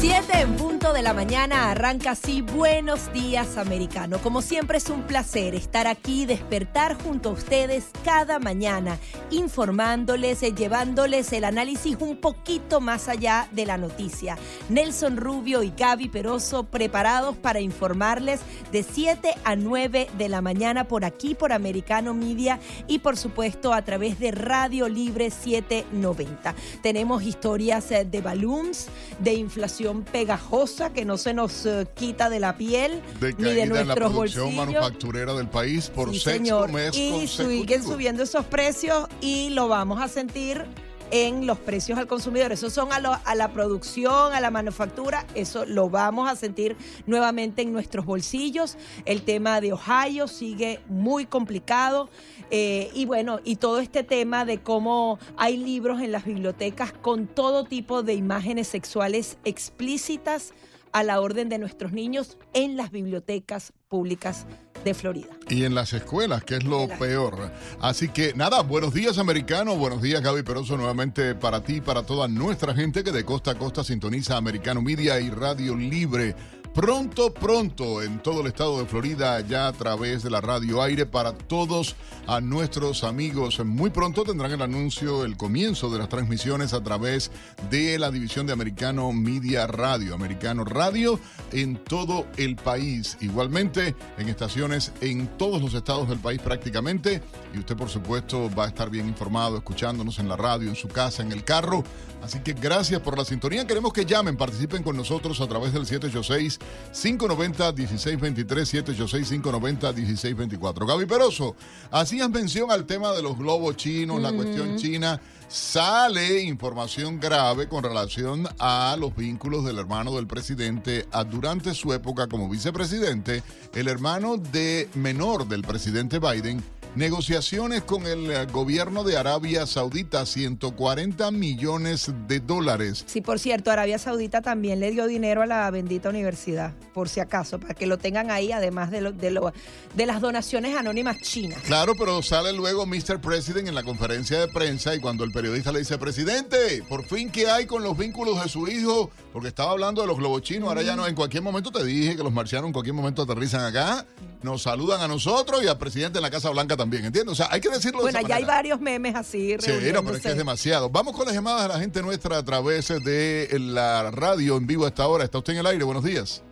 7 en punto de la mañana arranca así Buenos Días Americano. Como siempre es un placer estar aquí, despertar junto a ustedes cada mañana, informándoles, eh, llevándoles el análisis un poquito más allá de la noticia. Nelson Rubio y Gaby Peroso preparados para informarles de 7 a 9 de la mañana por aquí, por Americano Media y por supuesto a través de Radio Libre 790. Tenemos historias eh, de balloons, de inflación pegajosa que no se nos uh, quita de la piel de ni de nuestros en la producción bolsillos. manufacturera del país por Sí, sexto señor. mes y siguen subiendo esos precios y lo vamos a sentir en los precios al consumidor. Eso son a, lo- a la producción, a la manufactura, eso lo vamos a sentir nuevamente en nuestros bolsillos. El tema de Ohio sigue muy complicado. eh, y bueno, y todo este tema de cómo hay libros en las bibliotecas con todo tipo de imágenes sexuales explícitas a la orden de nuestros niños en las bibliotecas públicas de Florida. Y en las escuelas, que es lo peor. Así que nada, buenos días americano, buenos días Gaby Peroso nuevamente para ti y para toda nuestra gente que de costa a costa sintoniza Americano Media y Radio Libre. Pronto, pronto en todo el estado de Florida, ya a través de la radio aire para todos a nuestros amigos. Muy pronto tendrán el anuncio, el comienzo de las transmisiones a través de la división de Americano Media Radio, Americano Radio en todo el país. Igualmente en estaciones en todos los estados del país prácticamente. Y usted, por supuesto, va a estar bien informado escuchándonos en la radio, en su casa, en el carro. Así que gracias por la sintonía. Queremos que llamen, participen con nosotros a través del 786-590-1623, 786-590-1624. Gaby Peroso, hacías mención al tema de los globos chinos, la cuestión china. Sale información grave con relación a los vínculos del hermano del presidente durante su época como vicepresidente, el hermano de menor del presidente Biden. Negociaciones con el eh, gobierno de Arabia Saudita, 140 millones de dólares. Sí, por cierto, Arabia Saudita también le dio dinero a la bendita universidad, por si acaso, para que lo tengan ahí, además de, lo- de, lo- de las donaciones anónimas chinas. Claro, pero sale luego Mr. President en la conferencia de prensa y cuando el periodista le dice, presidente, por fin, ¿qué hay con los vínculos de su hijo? Porque estaba hablando de los globos chinos, ahora ya no, en cualquier momento te dije que los marcianos en cualquier momento aterrizan acá, nos saludan a nosotros y al presidente en la Casa Blanca también, ¿entiendes? O sea, hay que decirlo de Bueno, esa ya hay varios memes así. Sí, no, pero es que es demasiado. Vamos con las llamadas de la gente nuestra a través de la radio en vivo a esta hora. Está usted en el aire, buenos días.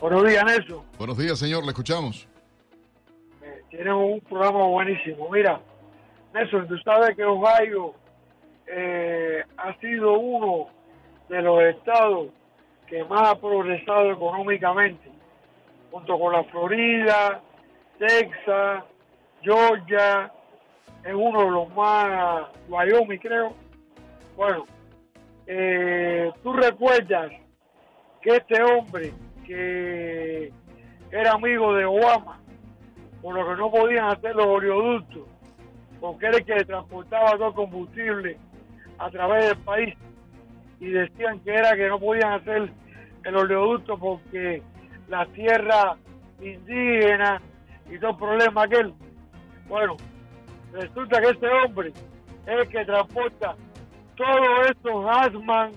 Buenos días, Nelson. Buenos días, señor, le escuchamos. Eh, Tienen un programa buenísimo. Mira, Nelson, tú sabes que Ohio eh, ha sido uno de los estados que más ha progresado económicamente, junto con la Florida, Texas, Georgia, es uno de los más, Wyoming creo. Bueno, eh, tú recuerdas que este hombre que era amigo de Obama, por lo que no podían hacer los oleoductos, porque era el que transportaba todo combustible a través del país, y decían que era que no podían hacer el oleoducto porque la tierra indígena y todo el problema aquel. Bueno, resulta que este hombre es el que transporta todos estos Asman,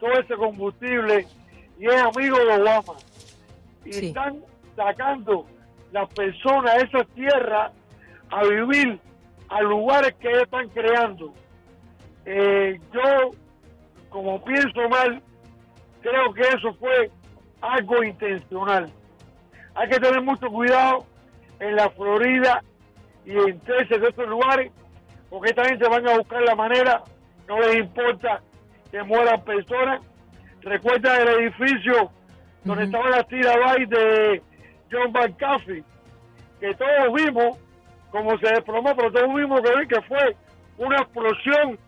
todo ese combustible, y es amigo de Obama. Y Sí. están sacando las personas de esa tierra a vivir a lugares que ellos están creando. Eh, yo, como pienso mal, creo que eso fue algo intencional. Hay que tener mucho cuidado en la Florida y en Texas, de estos lugares, porque esta gente van a buscar la manera, no les importa que mueran personas. Recuerda el edificio donde Ujú. estaban las tiradas de John McAfee, que todos vimos como se desplomó, pero todos vimos que, que fue una explosión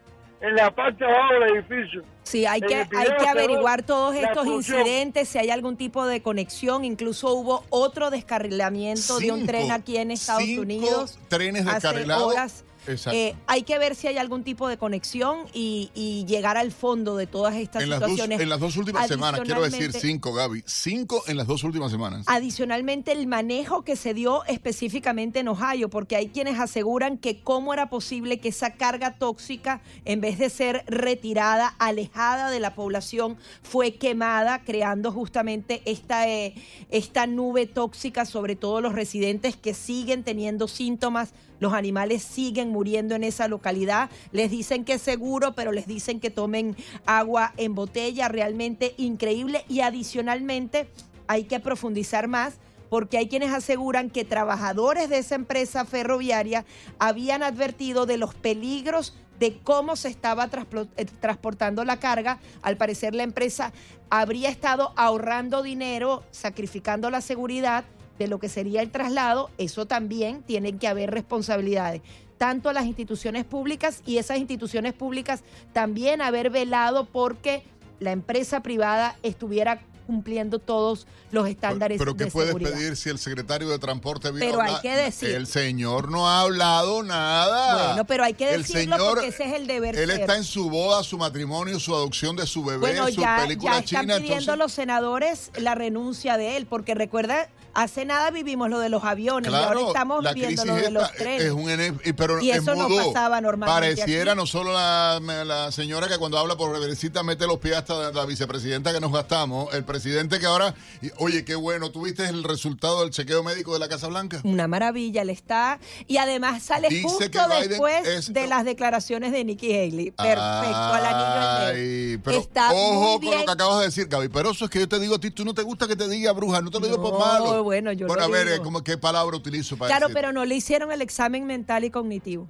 en la parte de abajo del edificio. Sí, hay que, hay que averiguar todos estos incidentes, si hay algún tipo de conexión. Incluso hubo otro descarrilamiento de un tren aquí en Estados cinco Unidos. trenes hace descarrilados horas. Eh, hay que ver si hay algún tipo de conexión y, llegar al fondo de todas estas situaciones. en las dos últimas semanas, quiero decir cinco, Gaby, cinco en las dos últimas semanas. Adicionalmente, el manejo que se dio específicamente en Ohio, porque hay quienes aseguran que cómo era posible que esa carga tóxica, en vez de ser retirada, alejada de la población, fue quemada, creando justamente esta, eh, esta nube tóxica sobre todos los residentes que siguen teniendo síntomas. Los animales siguen muriendo en esa localidad. Les dicen que es seguro, pero les dicen que tomen agua en botella. Realmente increíble. Y adicionalmente hay que profundizar más porque hay quienes aseguran que trabajadores de esa empresa ferroviaria habían advertido de los peligros de cómo se estaba eh, transportando la carga. Al parecer la empresa habría estado ahorrando dinero, sacrificando la seguridad de lo que sería el traslado. Eso también tienen que haber responsabilidades tanto a las instituciones públicas y esas instituciones públicas también haber velado porque la empresa privada estuviera cumpliendo todos los estándares pero, pero ¿qué puedes pedir si el secretario de transporte vino pero hay que decir el señor no ha hablado nada bueno pero hay que decirlo el señor, porque ese es el deber él está en su boda su matrimonio su adopción de su bebé bueno, su ya, película ya están china pidiendo los senadores la renuncia de él porque recuerda Hace nada vivimos lo de los aviones y ahora estamos viendo lo de los trenes. pero y eso no pasaba normalmente. Pareciera no solo la, señora que cuando habla por reverencita mete los pies hasta la vicepresidenta que nos gastamos, el presidente que ahora, oye, qué bueno, ¿tuviste el resultado del chequeo médico de la Casa Blanca? Una maravilla, le está. Y además sale justo después de las declaraciones de Nikki Haley. Perfecto, al anillo pero está ojo con lo que acabas de decir, Gaby. Pero eso es que yo te digo a ti, tú no te gusta que te diga bruja, no te lo digo por malo bueno, yo bueno, a ver, ¿qué palabra utilizo para Claro, pero no le hicieron el examen mental y cognitivo.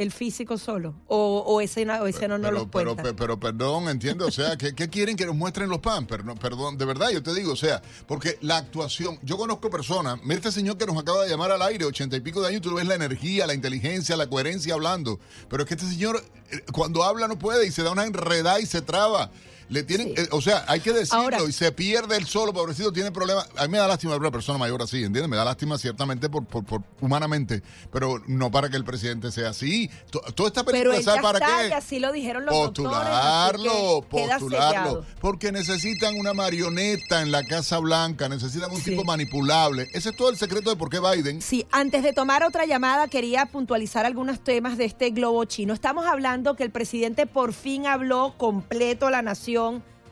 El físico solo. O, ese, no, ese no nos lo pero, pero, perdón, entiendo. O sea, ¿qué, quieren que nos muestren los pan? Pero, perdón, de verdad, yo te digo, o sea, porque la actuación. Yo conozco personas. Mira este señor que nos acaba de llamar al aire, ochenta y pico de años, tú ves la energía, la inteligencia, la coherencia hablando. Pero es que este señor, eh, cuando habla, no puede y se da una enredada y se traba. Le tienen, eh, o sea, hay que decirlo y se pierde el solo, pobrecito, tiene problemas. A mí me da lástima ver una persona mayor así, ¿entiendes? Me da lástima ciertamente por, por, humanamente, pero no para que el presidente sea así. Toda esta película, ¿sabe para está, qué? Así lo dijeron los postularlo, postularlo. Porque necesitan una marioneta en la Casa Blanca, necesitan un tipo manipulable. Ese es todo el secreto de por qué Biden. Sí, antes de tomar otra llamada, quería puntualizar algunos temas de este globo chino. Estamos hablando que el presidente por fin habló completo a la nación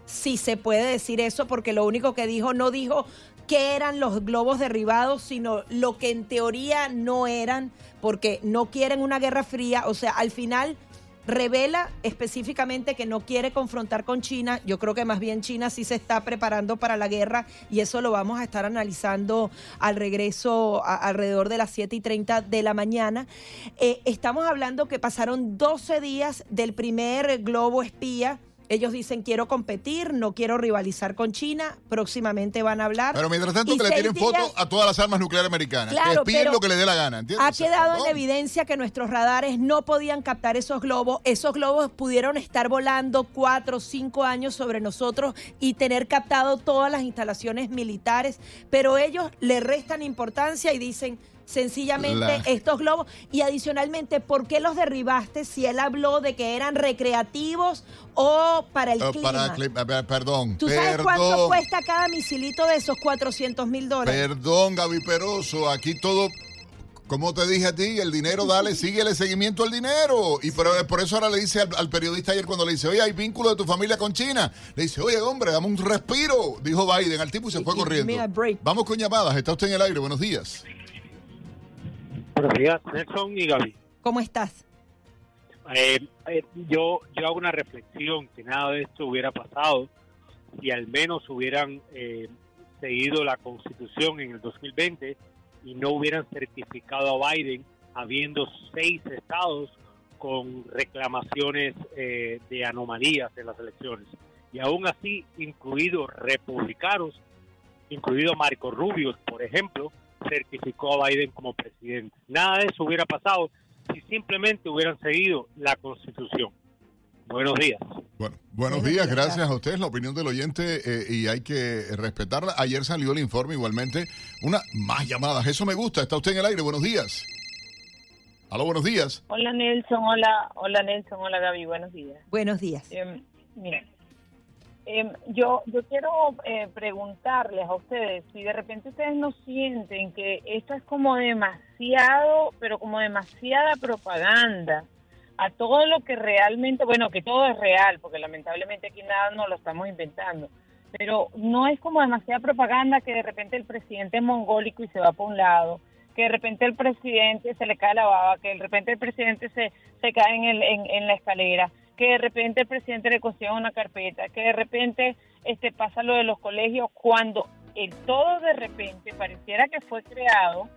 si se puede decir eso, porque lo único que dijo, no dijo qué eran los globos derribados, sino lo que en teoría no eran, porque no quieren una guerra fría. O sea, al final revela específicamente que no quiere confrontar con China. Yo creo que más bien China sí se está preparando para la guerra y eso lo vamos a estar analizando al regreso alrededor de las 7 y 30 de la mañana. Eh, estamos hablando que pasaron 12 días del primer globo espía ellos dicen, quiero competir, no quiero rivalizar con China, próximamente van a hablar. Pero mientras tanto que le tienen foto a todas las armas nucleares americanas. Claro, que lo que le dé la gana, ¿entiendes? Ha quedado en evidencia que nuestros radares no podían captar esos globos. Esos globos pudieron estar volando cuatro o cinco años sobre nosotros y tener captado todas las instalaciones militares, pero ellos le restan importancia y dicen sencillamente estos globos. Y adicionalmente, ¿por qué los derribaste si él habló de que eran recreativos o para el clima? Para perdón. ¿Tú sabes cuánto cuesta cada misilito de esos 400 mil dólares? Perdón, Gaby Peroso, aquí todo como te dije a ti, el dinero, dale, síguele seguimiento al dinero. Y por, por eso ahora le dice al, periodista ayer cuando le dice, oye, hay vínculo de tu familia con China. Le dice, oye, hombre, dame un respiro, dijo Biden al tipo y se fue corriendo. Vamos con llamadas, está usted en el aire, buenos días. Buenos días, Nelson y Gaby. ¿Cómo estás? Eh, eh, yo, yo hago una reflexión que nada de esto hubiera pasado si al menos hubieran eh, seguido la constitución en el 2020 y no hubieran certificado a Biden habiendo seis estados con reclamaciones de anomalías en las elecciones. Y aún así, incluidos republicanos, incluido Marco Rubio, por ejemplo, certificó a Biden como presidente. Nada de eso hubiera pasado si simplemente hubieran seguido la constitución. Buenos días. Bueno, buenos días, gracias a ustedes. La opinión del oyente eh, y hay que respetarla. Ayer salió el informe igualmente. Una más llamadas, eso me gusta. Está usted en el aire, buenos días. Hola, buenos días. Hola Nelson, hola, hola Nelson, hola Gaby, buenos días. Buenos días. Em, mira, em, yo, yo quiero eh, preguntarles a ustedes si de repente ustedes no sienten que esto es como demasiado, pero como demasiada propaganda a todo lo que realmente, bueno, que todo es real, porque lamentablemente aquí nada no lo estamos inventando, pero no es como demasiada propaganda que de repente el presidente es mongólico y se va por un lado, que de repente el presidente se le cae la baba, que de repente el presidente se, se cae en, el, en, la escalera, que de repente el presidente le consiga una carpeta, que de repente este pasa lo de los colegios, cuando el todo de repente pareciera que fue creado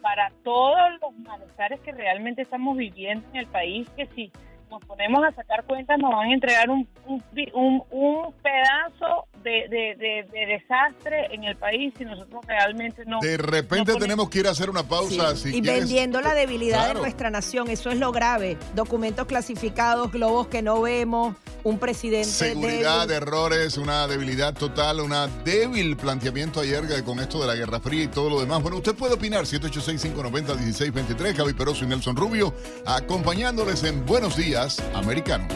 para todos los malestares que realmente estamos viviendo en el país, que si nos ponemos a sacar cuentas nos van a entregar un, un, un, pedazo de, de, desastre en el país y nosotros realmente no... De repente tenemos que ir a hacer una pausa. y vendiendo la debilidad de nuestra nación, eso es lo grave. Documentos clasificados, globos que no vemos, un presidente. Seguridad, errores, una debilidad total, una débil planteamiento ayer con esto de la Guerra Fría y todo lo demás. Bueno, usted puede opinar, 786-590-1623, Javi Peroso y Nelson Rubio, acompañándoles en Buenos Días, Americano.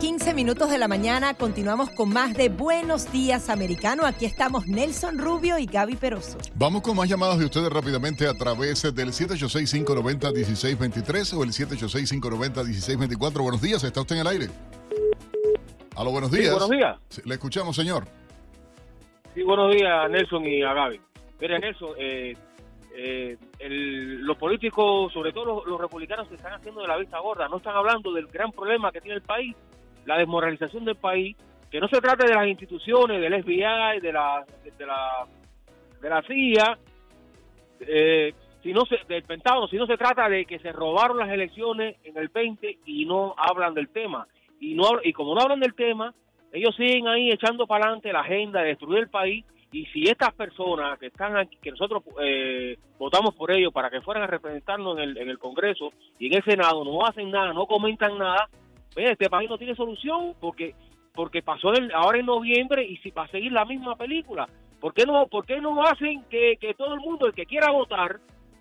15 minutos de la mañana, continuamos con más de Buenos Días Americano. Aquí estamos Nelson Rubio y Gaby Peroso. Vamos con más llamadas de ustedes rápidamente a través del 786-590-1623 o el 786-590-1624. Buenos días, está usted en el aire. Aló, buenos días. buenos días. le escuchamos, señor. Sí, buenos días, Nelson y a Gaby. Mire, Nelson, eh, eh, los políticos, sobre todo los, republicanos, se están haciendo de la vista gorda. No están hablando del gran problema que tiene el país la desmoralización del país, que no se trate de las instituciones, del FBI, de la, de la, de la CIA, eh, si no se, del Pentágono, si no se trata de que se robaron las elecciones en el 20 y no hablan del tema. Y, no, y como no hablan del tema, ellos siguen ahí echando para adelante la agenda de destruir el país y si estas personas que están aquí, que nosotros eh, votamos por ellos para que fueran a representarnos en el, en el Congreso y en el Senado, no hacen nada, no comentan nada, este país no tiene solución porque porque pasó ahora en noviembre y si va a seguir la misma película. ¿Por qué no, por qué no hacen que, todo el mundo, el que quiera votar,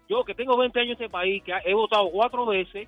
yo que tengo 20 años en este país, que he votado cuatro veces,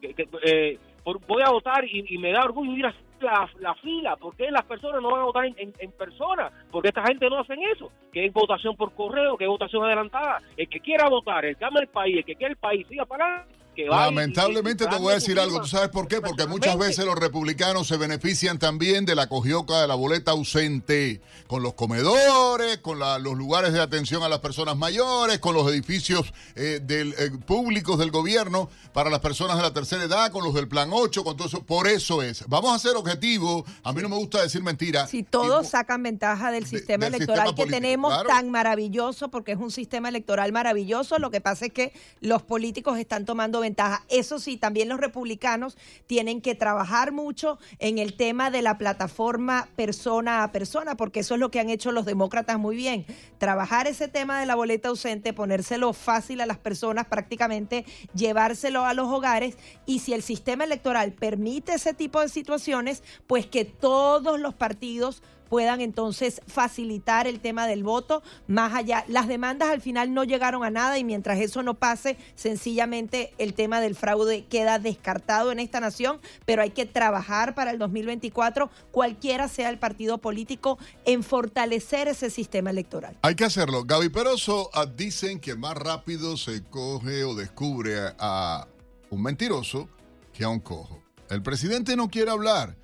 que, eh, voy a votar y, me da orgullo ir a la, la fila. ¿Por qué las personas no van a votar en, persona? Porque esta gente no hacen eso. Que es votación por correo, que es votación adelantada. El que quiera votar, el que ama el país, el que quiera el país, siga para Lamentablemente te voy a decir algo. ¿Tú sabes por qué? Porque muchas veces los republicanos se benefician también de la cogioca de la boleta ausente, con los comedores, con los lugares de atención a las personas mayores, con los edificios eh, del, eh, públicos del gobierno para las personas de la tercera edad, con los del Plan 8, con todo eso. Por eso es. Vamos a ser objetivos. A mí no me gusta decir mentiras. Si todos sacan ventaja del sistema electoral que tenemos tan maravilloso, porque es un sistema electoral maravilloso, lo que pasa es que los políticos están tomando ventaja. Eso sí, también los republicanos tienen que trabajar mucho en el tema de la plataforma persona a persona, porque eso es lo que han hecho los demócratas muy bien. Trabajar ese tema de la boleta ausente, ponérselo fácil a las personas, prácticamente llevárselo a los hogares y si el sistema electoral permite ese tipo de situaciones, pues que todos los partidos puedan entonces facilitar el tema del voto más allá. Las demandas al final no llegaron a nada y mientras eso no pase, sencillamente el tema del fraude queda descartado en esta nación, pero hay que trabajar para el 2024, cualquiera sea el partido político, en fortalecer ese sistema electoral. Hay que hacerlo. Gaby Peroso ah, dicen que más rápido se coge o descubre a un mentiroso que a un cojo. El presidente no quiere hablar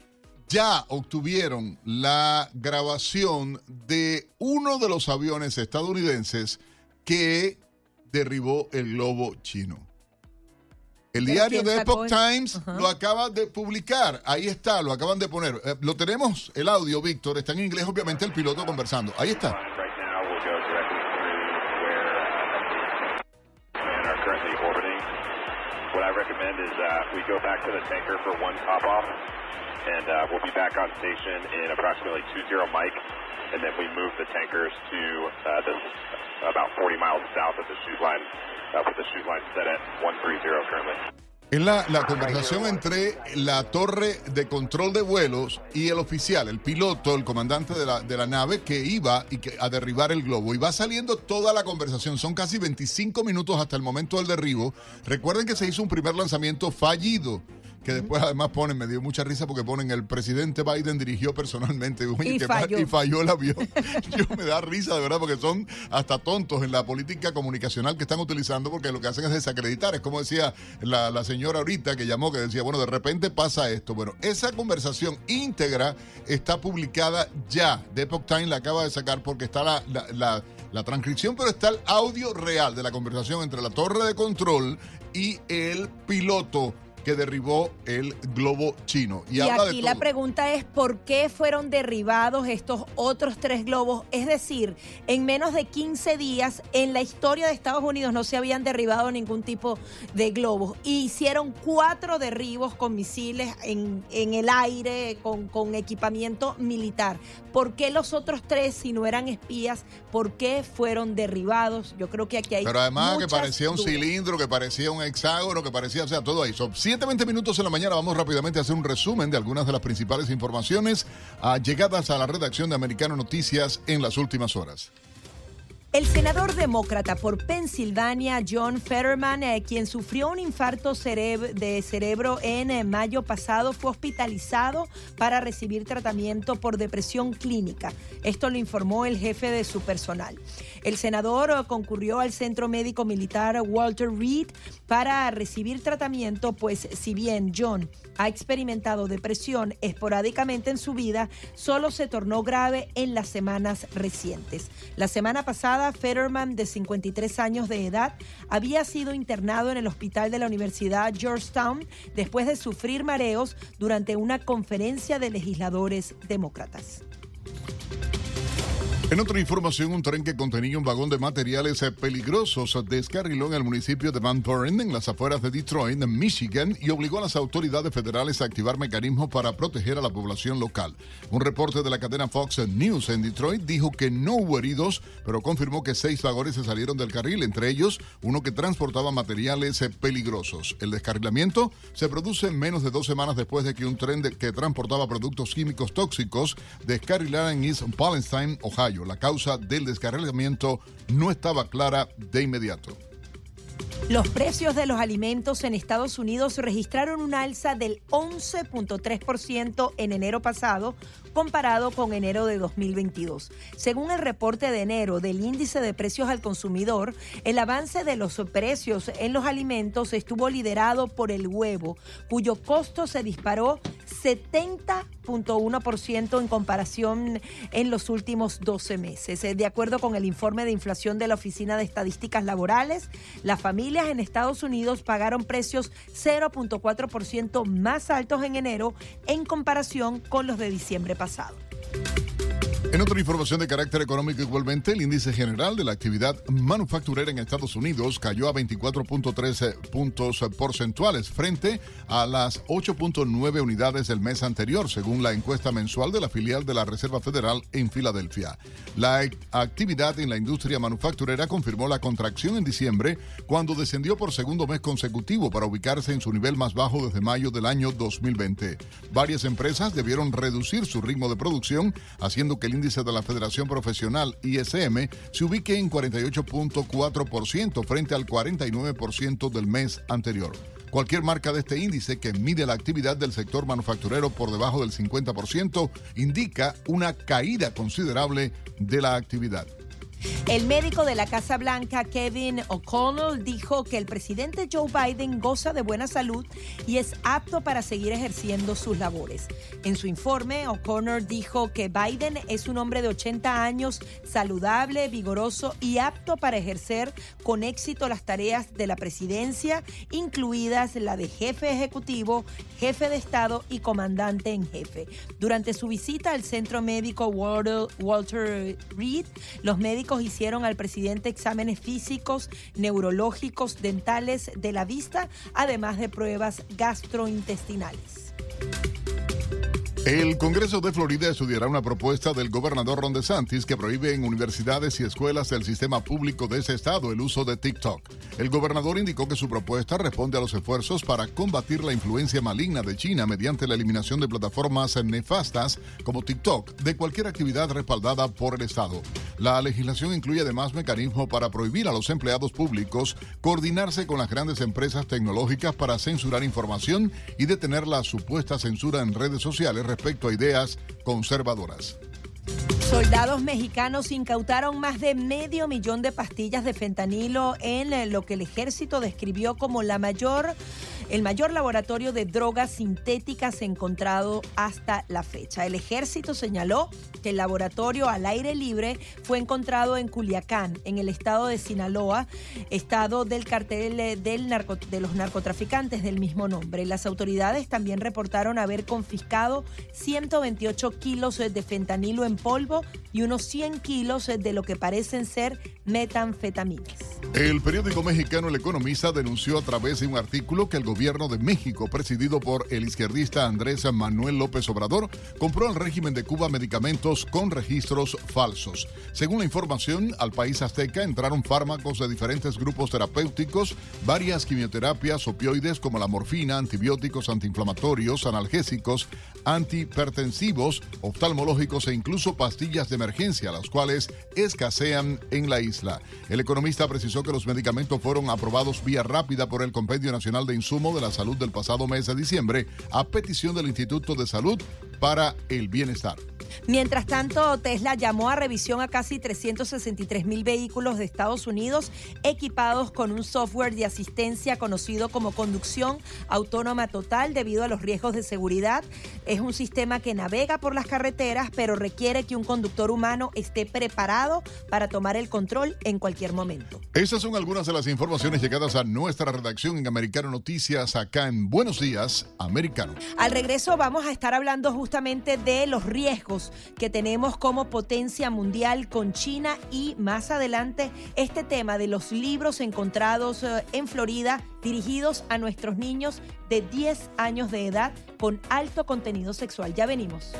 ya obtuvieron la grabación de uno de los aviones estadounidenses que derribó el globo chino. El diario de Epoch Times lo acaba de publicar. Ahí está, lo acaban de poner. Eh, lo tenemos, el audio, Víctor. Está en inglés, obviamente, el piloto conversando. Ahí está. What I recommend is uh, we go back to the tanker for one top off and uh, we'll be back on station in approximately 20 Mike, and then we move the tankers to uh, this about 40 miles south of the shoot line, uh, with the shoot line set at 130 currently. Es la, la, conversación entre la torre de control de vuelos y el oficial, el piloto, el comandante de la, de la nave que iba y que, a derribar el globo. Y va saliendo toda la conversación. Son casi 25 minutos hasta el momento del derribo. Recuerden que se hizo un primer lanzamiento fallido que después además ponen, me dio mucha risa porque ponen el presidente Biden dirigió personalmente y, falló. y falló el avión. Yo me da risa de verdad porque son hasta tontos en la política comunicacional que están utilizando porque lo que hacen es desacreditar. Es como decía la, la señora ahorita que llamó, que decía, bueno, de repente pasa esto. Bueno, esa conversación íntegra está publicada ya. The Epoch Times la acaba de sacar porque está la, la, la transcripción, pero está el audio real de la conversación entre la torre de control y el piloto que derribó el globo chino. Y, aquí la pregunta es por qué fueron derribados estos otros tres globos. Es decir, en menos de 15 días en la historia de Estados Unidos no se habían derribado ningún tipo de globos. Y hicieron cuatro derribos con misiles en, en el aire, con, con equipamiento militar. ¿Por qué los otros tres, si no eran espías, por qué fueron derribados? Yo creo que aquí hay. Pero además que parecía un cilindro, que parecía un hexágono, que parecía, o sea, todo. Son 7, 20 minutos en la mañana. Vamos rápidamente a hacer un resumen de algunas de las principales informaciones ah, llegadas a la redacción de Americano Noticias en las últimas horas. El senador demócrata por Pensilvania, John Fetterman, eh, quien sufrió un infarto de cerebro en eh, mayo pasado, fue hospitalizado para recibir tratamiento por depresión clínica. Esto lo informó el jefe de su personal. El senador eh, concurrió al Centro Médico Militar Walter Reed para recibir tratamiento, pues si bien John ha experimentado depresión esporádicamente en su vida, solo se tornó grave en las semanas recientes. La semana pasada, Fetterman, de 53 años de edad, había sido internado en el hospital de la Universidad Georgetown después de sufrir mareos durante una conferencia de legisladores demócratas. En otra información, un tren que contenía un vagón de materiales peligrosos descarriló en el municipio de Van Buren, en las afueras de Detroit, Michigan, y obligó a las autoridades federales a activar mecanismos para proteger a la población local. Un reporte de la cadena Fox News en Detroit dijo que no hubo heridos, pero confirmó que seis vagones se salieron del carril, entre ellos uno que transportaba materiales peligrosos. El descarrilamiento se produce menos de dos semanas después de que un tren que transportaba productos químicos tóxicos descarrilara en East Palestine, Ohio. La causa del descarrilamiento no estaba clara de inmediato. Los precios de los alimentos en Estados Unidos registraron un alza del 11.3% en enero pasado comparado con enero de 2022. Según el reporte de enero del índice de precios al consumidor, el avance de los precios en los alimentos estuvo liderado por el huevo, cuyo costo se disparó 70.1% en comparación en los últimos 12 meses. De acuerdo con el informe de inflación de la Oficina de Estadísticas Laborales, las familias en Estados Unidos pagaron precios 0.4% más altos en enero en comparación con los de diciembre pasado. En otra información de carácter económico igualmente, el índice general de la actividad manufacturera en Estados Unidos cayó a 24.13 puntos porcentuales frente a las 8.9 unidades del mes anterior, según la encuesta mensual de la filial de la Reserva Federal en Filadelfia. La actividad en la industria manufacturera confirmó la contracción en diciembre cuando descendió por segundo mes consecutivo para ubicarse en su nivel más bajo desde mayo del año 2020. Varias empresas debieron reducir su ritmo de producción, haciendo que el índice de la Federación Profesional ISM se ubique en 48.4% frente al 49% del mes anterior. Cualquier marca de este índice que mide la actividad del sector manufacturero por debajo del 50% indica una caída considerable de la actividad. El médico de la Casa Blanca, Kevin O'Connell, dijo que el presidente Joe Biden goza de buena salud y es apto para seguir ejerciendo sus labores. En su informe, O'Connell dijo que Biden es un hombre de 80 años, saludable, vigoroso y apto para ejercer con éxito las tareas de la presidencia, incluidas la de jefe ejecutivo, jefe de Estado y comandante en jefe. Durante su visita al centro médico Walter Reed, los médicos hicieron al presidente exámenes físicos, neurológicos, dentales de la vista, además de pruebas gastrointestinales. El Congreso de Florida estudiará una propuesta del gobernador Ron DeSantis que prohíbe en universidades y escuelas del sistema público de ese estado el uso de TikTok. El gobernador indicó que su propuesta responde a los esfuerzos para combatir la influencia maligna de China mediante la eliminación de plataformas nefastas como TikTok de cualquier actividad respaldada por el Estado. La legislación incluye además mecanismos para prohibir a los empleados públicos coordinarse con las grandes empresas tecnológicas para censurar información y detener la supuesta censura en redes sociales respecto a ideas conservadoras. Soldados mexicanos incautaron más de medio millón de pastillas de fentanilo en lo que el ejército describió como la mayor el mayor laboratorio de drogas sintéticas encontrado hasta la fecha. El ejército señaló que el laboratorio al aire libre fue encontrado en Culiacán, en el estado de Sinaloa, estado del cartel del de los narcotraficantes del mismo nombre. Las autoridades también reportaron haber confiscado 128 kilos de fentanilo en polvo y unos 100 kilos de lo que parecen ser metanfetaminas. El periódico mexicano El Economista denunció a través de un artículo que el gobierno de México, presidido por el izquierdista Andrés Manuel López Obrador, compró al régimen de Cuba medicamentos con registros falsos. Según la información, al país azteca entraron fármacos de diferentes grupos terapéuticos, varias quimioterapias, opioides como la morfina, antibióticos antiinflamatorios, analgésicos, antihipertensivos, oftalmológicos e incluso pastillas de emergencia, las cuales escasean en la isla. El economista precisó que los medicamentos fueron aprobados vía rápida por el Compendio Nacional de Insumo de la Salud del pasado mes de diciembre a petición del Instituto de Salud para el Bienestar. Mientras tanto, Tesla llamó a revisión a casi 363 mil vehículos de Estados Unidos equipados con un software de asistencia conocido como conducción autónoma total debido a los riesgos de seguridad. Es un sistema que navega por las carreteras, pero requiere que un conductor humano esté preparado para tomar el control en cualquier momento. Esas son algunas de las informaciones llegadas a nuestra redacción en Americano Noticias acá en Buenos Días, Americano. Al regreso vamos a estar hablando justamente de los riesgos que tenemos como potencia mundial con China y más adelante este tema de los libros encontrados eh, en Florida dirigidos a nuestros niños de 10 años de edad con alto contenido sexual. Ya venimos.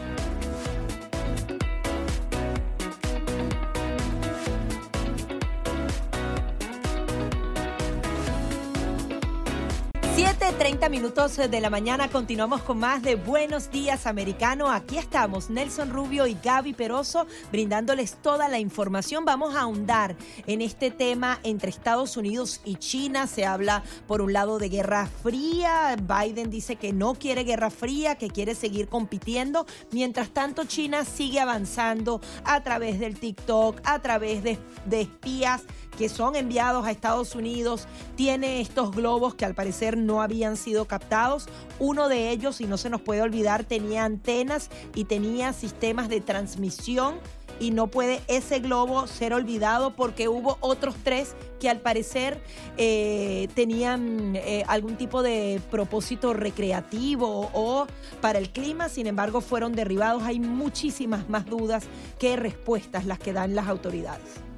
7.30 minutos de la mañana continuamos con más de Buenos Días Americano. Aquí estamos, Nelson Rubio y Gaby Peroso, brindándoles toda la información. Vamos a ahondar en este tema entre Estados Unidos y China. Se habla, por un lado, de guerra fría. Biden dice que no quiere guerra fría, que quiere seguir compitiendo. Mientras tanto, China sigue avanzando a través del TikTok, a través de espías que son enviados a Estados Unidos. Tiene estos globos que al parecer no habían sido captados. Uno de ellos, y no se nos puede olvidar, tenía antenas y tenía sistemas de transmisión y no puede ese globo ser olvidado porque hubo otros tres que al parecer eh, tenían eh, algún tipo de propósito recreativo o para el clima, sin embargo fueron derribados. Hay muchísimas más dudas que respuestas las que dan las autoridades.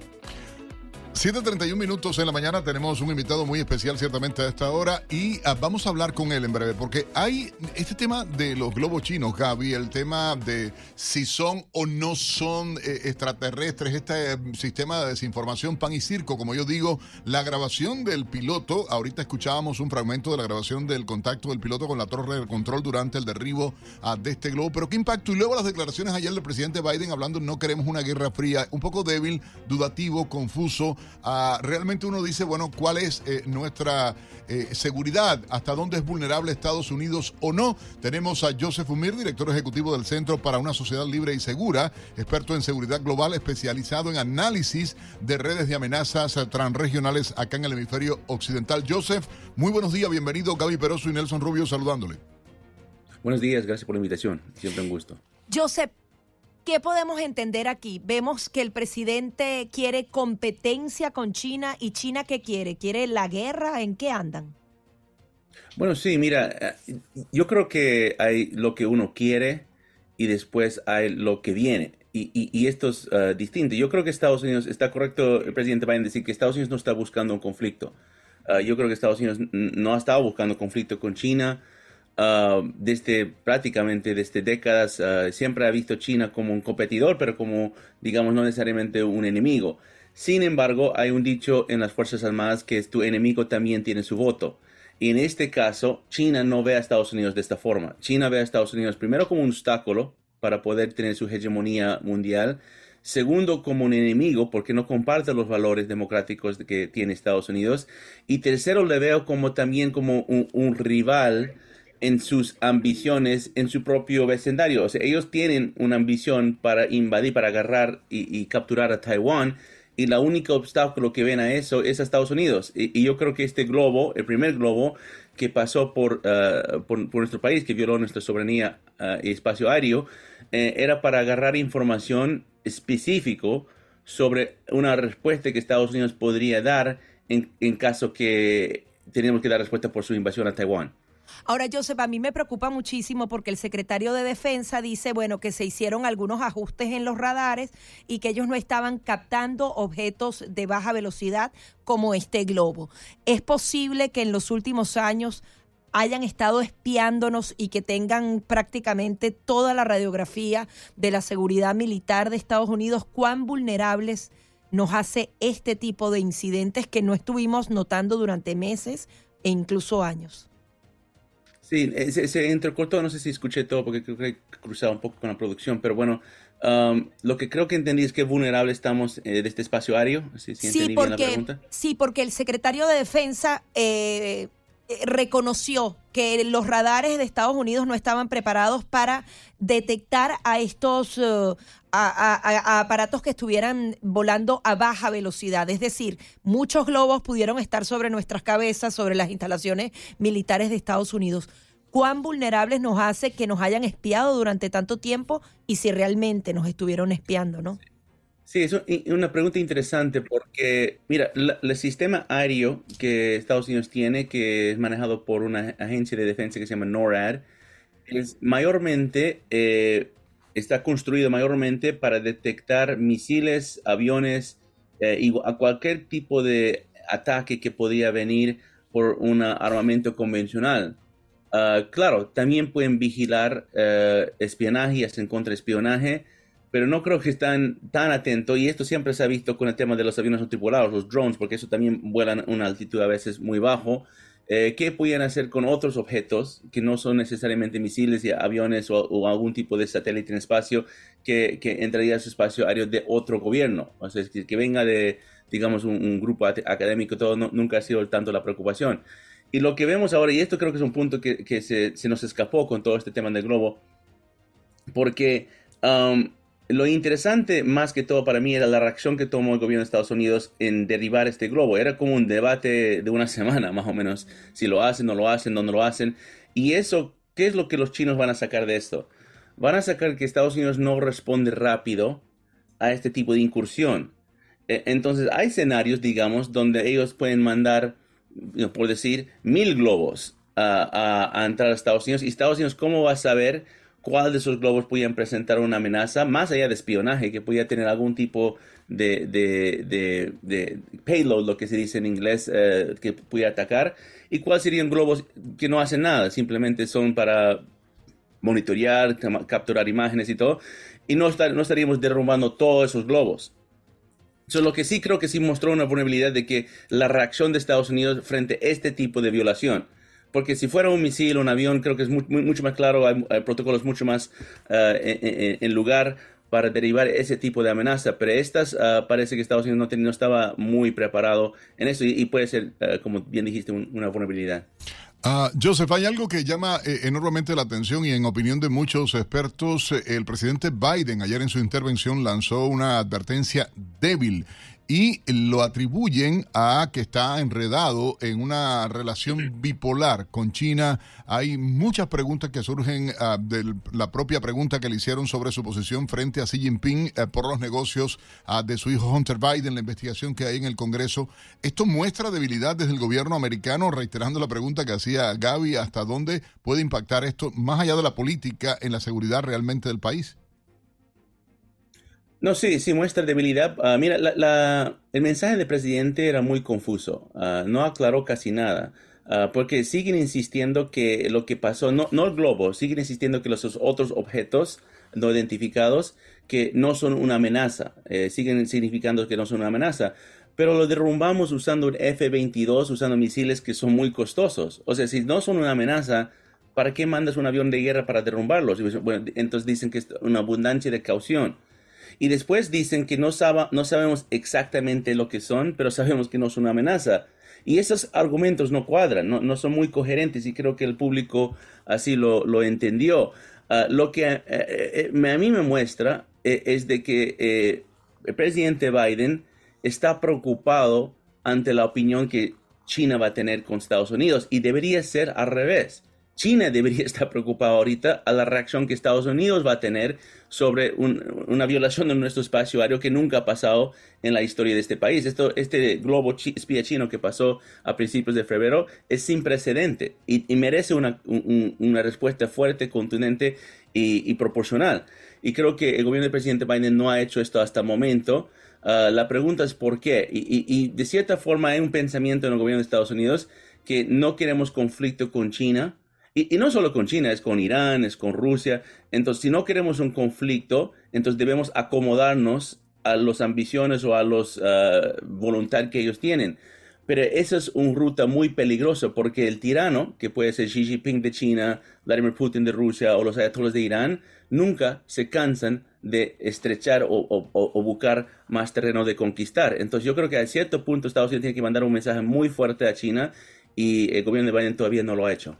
7.31 minutos en la mañana tenemos un invitado muy especial ciertamente a esta hora y ah, vamos a hablar con él en breve porque hay este tema de los globos chinos, Gaby, el tema de si son o no son eh, extraterrestres, este mm, sistema de desinformación pan y circo, como yo digo, la grabación del piloto, ahorita escuchábamos un fragmento de la grabación del contacto del piloto con la torre de control durante el derribo ah, de este globo, pero qué impacto y luego las declaraciones ayer del presidente Biden hablando no queremos una guerra fría, un poco débil, dudativo, confuso realmente uno dice, bueno, ¿cuál es eh, nuestra eh, seguridad? ¿Hasta dónde es vulnerable Estados Unidos o no? Tenemos a Joseph Umir, director ejecutivo del Centro para una Sociedad Libre y Segura, experto en seguridad global, especializado en análisis de redes de amenazas transregionales acá en el hemisferio occidental. Joseph, muy buenos días, bienvenido. Gaby Peroso y Nelson Rubio saludándole. Buenos días, gracias por la invitación. Siempre un gusto. Joseph, ¿Qué podemos entender aquí? Vemos que el presidente quiere competencia con China y China ¿qué quiere? ¿Quiere la guerra? ¿En qué andan? Bueno, sí, mira, eh, yo creo que hay lo que uno quiere y después hay lo que viene. Y, esto es eh, distinto. Yo creo que Estados Unidos, está correcto el presidente Biden decir que Estados Unidos no está buscando un conflicto. Eh, yo creo que Estados Unidos no ha estado buscando conflicto con China. Uh, desde prácticamente desde décadas, uh, siempre ha visto China como un competidor, pero como, digamos, no necesariamente un enemigo. Sin embargo, hay un dicho en las Fuerzas Armadas que tu enemigo también tiene su voto. Y en este caso, China no ve a Estados Unidos de esta forma. China ve a Estados Unidos primero como un obstáculo para poder tener su hegemonía mundial. Segundo, como un enemigo, porque no comparte los valores democráticos que tiene Estados Unidos. Y tercero, le veo como también como un, rival en sus ambiciones en su propio vecindario. O sea, ellos tienen una ambición para invadir, para agarrar y capturar a Taiwán y la única obstáculo que ven a eso es a Estados Unidos. Y, yo creo que este globo, el primer globo que pasó por, uh, por, nuestro país, que violó nuestra soberanía uh, y espacio aéreo, eh, era para agarrar información específico sobre una respuesta que Estados Unidos podría dar en, en caso que tenemos que dar respuesta por su invasión a Taiwán. Ahora, Joseph, a mí me preocupa muchísimo porque el secretario de Defensa dice, bueno, que se hicieron algunos ajustes en los radares y que ellos no estaban captando objetos de baja velocidad como este globo. ¿Es posible que en los últimos años hayan estado espiándonos y que tengan prácticamente toda la radiografía de la seguridad militar de Estados Unidos? ¿Cuán vulnerables nos hace este tipo de incidentes que no estuvimos notando durante meses e incluso años? Sí, eh, se, entrecortó, no sé si escuché todo porque creo que he cruzado un poco con la producción, pero bueno, um, lo que creo que entendí es que vulnerable estamos eh, de este espacio aéreo. sí, porque, sí, porque el secretario de Defensa eh, reconoció que los radares de Estados Unidos no estaban preparados para detectar a estos aparatos que estuvieran volando a baja velocidad. Es decir, muchos globos pudieron estar sobre nuestras cabezas, sobre las instalaciones militares de Estados Unidos. ¿Cuán vulnerables nos hace que nos hayan espiado durante tanto tiempo y si realmente nos estuvieron espiando, no? Sí, es una pregunta interesante porque, mira, el sistema aéreo que Estados Unidos tiene, que es manejado por una agencia de defensa que se llama NORAD, es mayormente, eh, está construido mayormente para detectar misiles, aviones eh, y a cualquier tipo de ataque que podría venir por un armamento convencional. Ah, claro, también pueden vigilar uh, espionaje y hacen contraespionaje, pero no creo que están tan atentos, y esto siempre se ha visto con el tema de los aviones no tripulados, los drones, porque eso también vuelan a una altitud a veces muy bajo, eh, ¿qué pueden hacer con otros objetos que no son necesariamente misiles y aviones o, algún tipo de satélite en espacio que, entraría a su espacio aéreo de otro gobierno? O sea, que, que venga de, digamos, un, grupo académico, todo nunca ha sido tanto la preocupación. Y lo que vemos ahora, y esto creo que es un punto que, se, nos escapó con todo este tema del globo, porque um, lo interesante más que todo para mí era la reacción que tomó el gobierno de Estados Unidos en derribar este globo. Era como un debate de una semana más o menos, si lo hacen, no lo hacen, dónde lo hacen. Y eso, ¿qué es lo que los chinos van a sacar de esto? Van a sacar que Estados Unidos no responde rápido a este tipo de incursión. E, entonces hay escenarios, digamos, donde ellos pueden mandar, por decir, mil globos a, a entrar a Estados Unidos. Y Estados Unidos, ¿cómo va a saber? cuál de esos globos podían presentar una amenaza, más allá de espionaje, que podía tener algún tipo de, de, de, payload, lo que se dice en inglés, eh, que pudiera atacar, y cuáles serían globos que no hacen nada, simplemente son para monitorear, capturar imágenes y todo, y no, no estaríamos derrumbando todos esos globos. Eso lo que sí creo que sí mostró una vulnerabilidad de que la reacción de Estados Unidos frente a este tipo de violación porque si fuera un misil o un avión, creo que es mucho más claro, hay, protocolos mucho más eh, en, lugar para derivar ese tipo de amenaza. Pero estas ah, parece que Estados Unidos no, estaba muy preparado en eso y, puede ser, ah, como bien dijiste, una vulnerabilidad. Uh, Joseph, hay algo que llama eh, enormemente la atención y en opinión de muchos expertos, eh, el presidente Biden ayer en su intervención lanzó una advertencia débil y lo atribuyen a que está enredado en una relación bipolar con China. Hay muchas preguntas que surgen uh, de la propia pregunta que le hicieron sobre su posición frente a Xi Jinping uh, por los negocios uh, de su hijo Hunter Biden, la investigación que hay en el Congreso. ¿Esto muestra debilidad desde el gobierno americano? Reiterando la pregunta que hacía Gaby, ¿hasta dónde puede impactar esto, más allá de la política, en la seguridad realmente del país? No, sí, sí muestra debilidad. Ah, mira, la, el mensaje del presidente era muy confuso. Ah, no aclaró casi nada. Ah, porque siguen insistiendo que lo que pasó, no, no el globo, siguen insistiendo que los otros objetos no identificados que no son una amenaza, eh, siguen significando que no son una amenaza, pero lo derrumbamos usando un F-22, usando misiles que son muy costosos. O sea, si no son una amenaza, ¿para qué mandas un avión de guerra para derrumbarlos? Bueno, entonces dicen que es una abundancia de caución. Y después dicen que no, no sabemos exactamente lo que son, pero sabemos que no son una amenaza. Y esos argumentos no cuadran, no, no son muy coherentes y creo que el público así lo, lo entendió. Ah, lo que eh, eh, eh, a mí me muestra es de que el presidente Biden está preocupado ante la opinión que China va a tener con Estados Unidos y debería ser al revés. China debería estar preocupada ahorita a la reacción que Estados Unidos va a tener sobre una violación de nuestro espacio aéreo que nunca ha pasado en la historia de este país. Esto, este globo espía chino que pasó a principios de febrero es sin precedente y, merece una, una, respuesta fuerte, contundente y, proporcional. Y creo que el gobierno del presidente Biden no ha hecho esto hasta el momento. Ah, la pregunta es por qué. Y, y de cierta forma hay un pensamiento en el gobierno de Estados Unidos que no queremos conflicto con China y, no solo con China, es con Irán, es con Rusia. Entonces, si no queremos un conflicto, entonces debemos acomodarnos a las ambiciones o a los uh, voluntad que ellos tienen. Pero esa es una ruta muy peligrosa porque el tirano, que puede ser Xi Jinping de China, Vladimir Putin de Rusia o los ayatollahs de Irán, nunca se cansan de estrechar o, o, buscar más terreno de conquistar. Entonces yo creo que a cierto punto Estados Unidos tiene que mandar un mensaje muy fuerte a China y el gobierno de Biden todavía no lo ha hecho.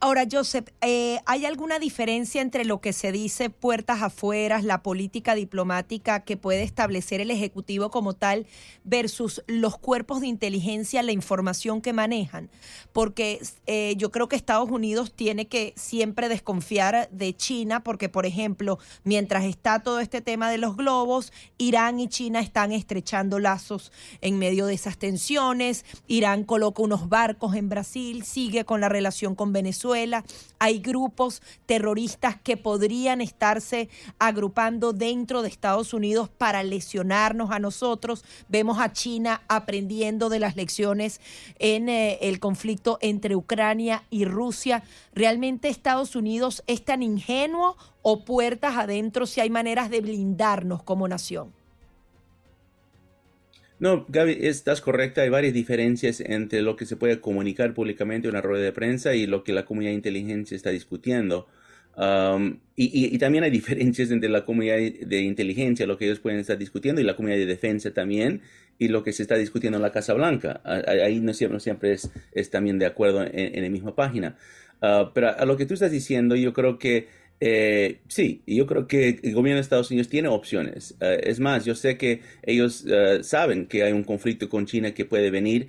Ahora, Joseph, eh, ¿hay alguna diferencia entre lo que se dice puertas afuera, la política diplomática que puede establecer el Ejecutivo como tal, versus los cuerpos de inteligencia, la información que manejan? Porque eh, yo creo que Estados Unidos tiene que siempre desconfiar de China, porque, por ejemplo, mientras está todo este tema de los globos, Irán y China están estrechando lazos en medio de esas tensiones. Irán coloca unos barcos en Brasil, sigue con la relación con Venezuela Venezuela, hay grupos terroristas que podrían estarse agrupando dentro de Estados Unidos para lesionarnos a nosotros. Vemos a China aprendiendo de las lecciones en eh, el conflicto entre Ucrania y Rusia. ¿Realmente Estados Unidos es tan ingenuo o puertas adentro si hay maneras de blindarnos como nación? No, Gaby, estás correcta. Hay varias diferencias entre lo que se puede comunicar públicamente en una rueda de prensa y lo que la comunidad de inteligencia está discutiendo. Um, y, también hay diferencias entre la comunidad de inteligencia, lo que ellos pueden estar discutiendo, y la comunidad de defensa también, y lo que se está discutiendo en la Casa Blanca. Ahí no siempre, es, también de acuerdo en, la misma página. Uh, pero a lo que tú estás diciendo, yo creo que eh, sí, yo creo que el gobierno de Estados Unidos tiene opciones. Eh, es más, yo sé que ellos eh, saben que hay un conflicto con China que puede venir.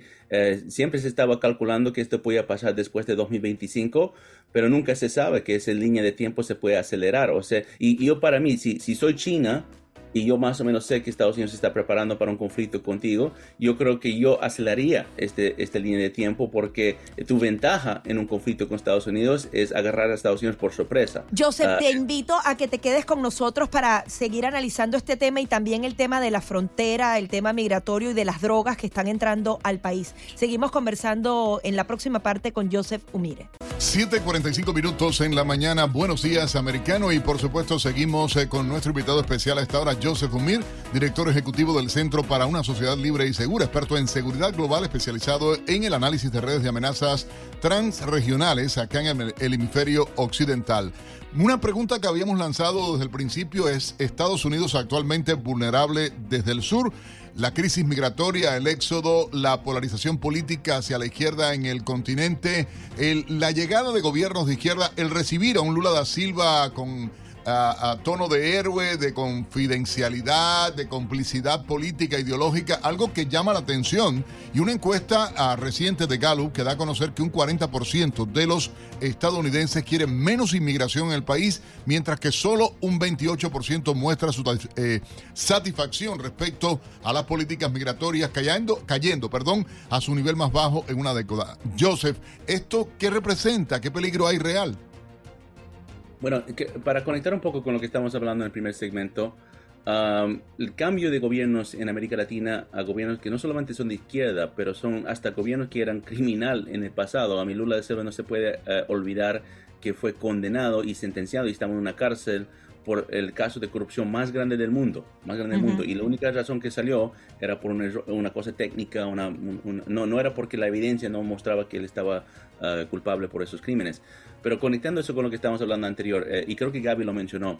siempre se estaba calculando que esto podía pasar después de 2025, pero nunca se sabe que esa línea de tiempo se puede acelerar. O sea, y, yo para mí, si, si soy China, y yo más o menos sé que Estados Unidos se está preparando para un conflicto contigo, yo creo que yo aceleraría este, esta línea de tiempo porque tu ventaja en un conflicto con Estados Unidos es agarrar a Estados Unidos por sorpresa. Joseph, ah, te invito a que te quedes con nosotros para seguir analizando este tema y también el tema de la frontera, el tema migratorio y de las drogas que están entrando al país. Seguimos conversando en la próxima parte con Joseph Umire. 7:45 minutos en la mañana. Buenos días, americano. Y por supuesto, seguimos eh, con nuestro invitado especial a esta hora, Joseph Umir, director ejecutivo del Centro para una Sociedad Libre y Segura, experto en seguridad global, especializado en el análisis de redes de amenazas transregionales acá en el hemisferio occidental. Una pregunta que habíamos lanzado desde el principio es, ¿Estados Unidos actualmente vulnerable desde el sur? La crisis migratoria, el éxodo, la polarización política hacia la izquierda en el continente, la llegada de gobiernos de izquierda, el recibir a un Lula da Silva con a, tono de héroe, de confidencialidad, de complicidad política, ideológica, algo que llama la atención. Y una encuesta ah, reciente de Gallup que da a conocer que un 40% de los estadounidenses quieren menos inmigración en el país, mientras que solo un 28% muestra su eh, satisfacción respecto a las políticas migratorias, cayendo, cayendo perdón, a su nivel más bajo en una década. Joseph, ¿esto qué representa? ¿Qué peligro hay real? Bueno, para conectar un poco con lo que estamos hablando en el primer segmento, el cambio de gobiernos en América Latina a gobiernos que no solamente son de izquierda, pero son hasta gobiernos que eran criminal en el pasado. A mi Lula de Silva no se puede eh, olvidar que fue condenado y sentenciado y estaba en una cárcel por el caso de corrupción más grande del mundo, más grande del mundo. Y la única razón que salió era por una, cosa técnica, una, no, no era porque la evidencia no mostraba que él estaba eh, culpable por esos crímenes. Pero conectando eso con lo que estábamos hablando anterior, eh, y creo que Gaby lo mencionó,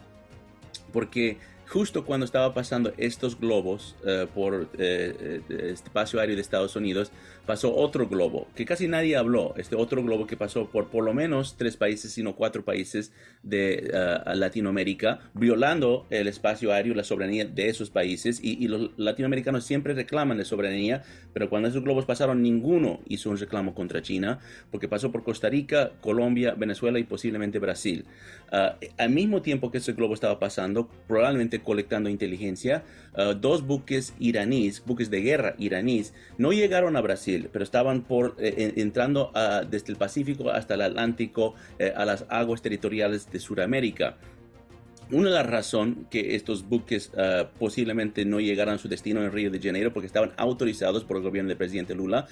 porque justo cuando estaba pasando estos globos eh, por espacio aéreo de Estados Unidos, pasó otro globo, que casi nadie habló, este otro globo que pasó por por lo menos tres países, sino cuatro países de Latinoamérica, violando el espacio aéreo, la soberanía de esos países, y, los latinoamericanos siempre reclaman la soberanía, pero cuando esos globos pasaron, ninguno hizo un reclamo contra China, porque pasó por Costa Rica, Colombia, Venezuela y posiblemente Brasil. al mismo tiempo que ese globo estaba pasando, probablemente colectando inteligencia, uh, dos buques iraníes, buques de guerra iraníes, no llegaron a Brasil, pero estaban por, eh, entrando desde el Pacífico hasta el Atlántico eh, a las aguas territoriales de Sudamérica. Una de las razones que estos buques uh, posiblemente no llegaran a su destino en Río de Janeiro porque estaban autorizados por el gobierno del presidente Lula,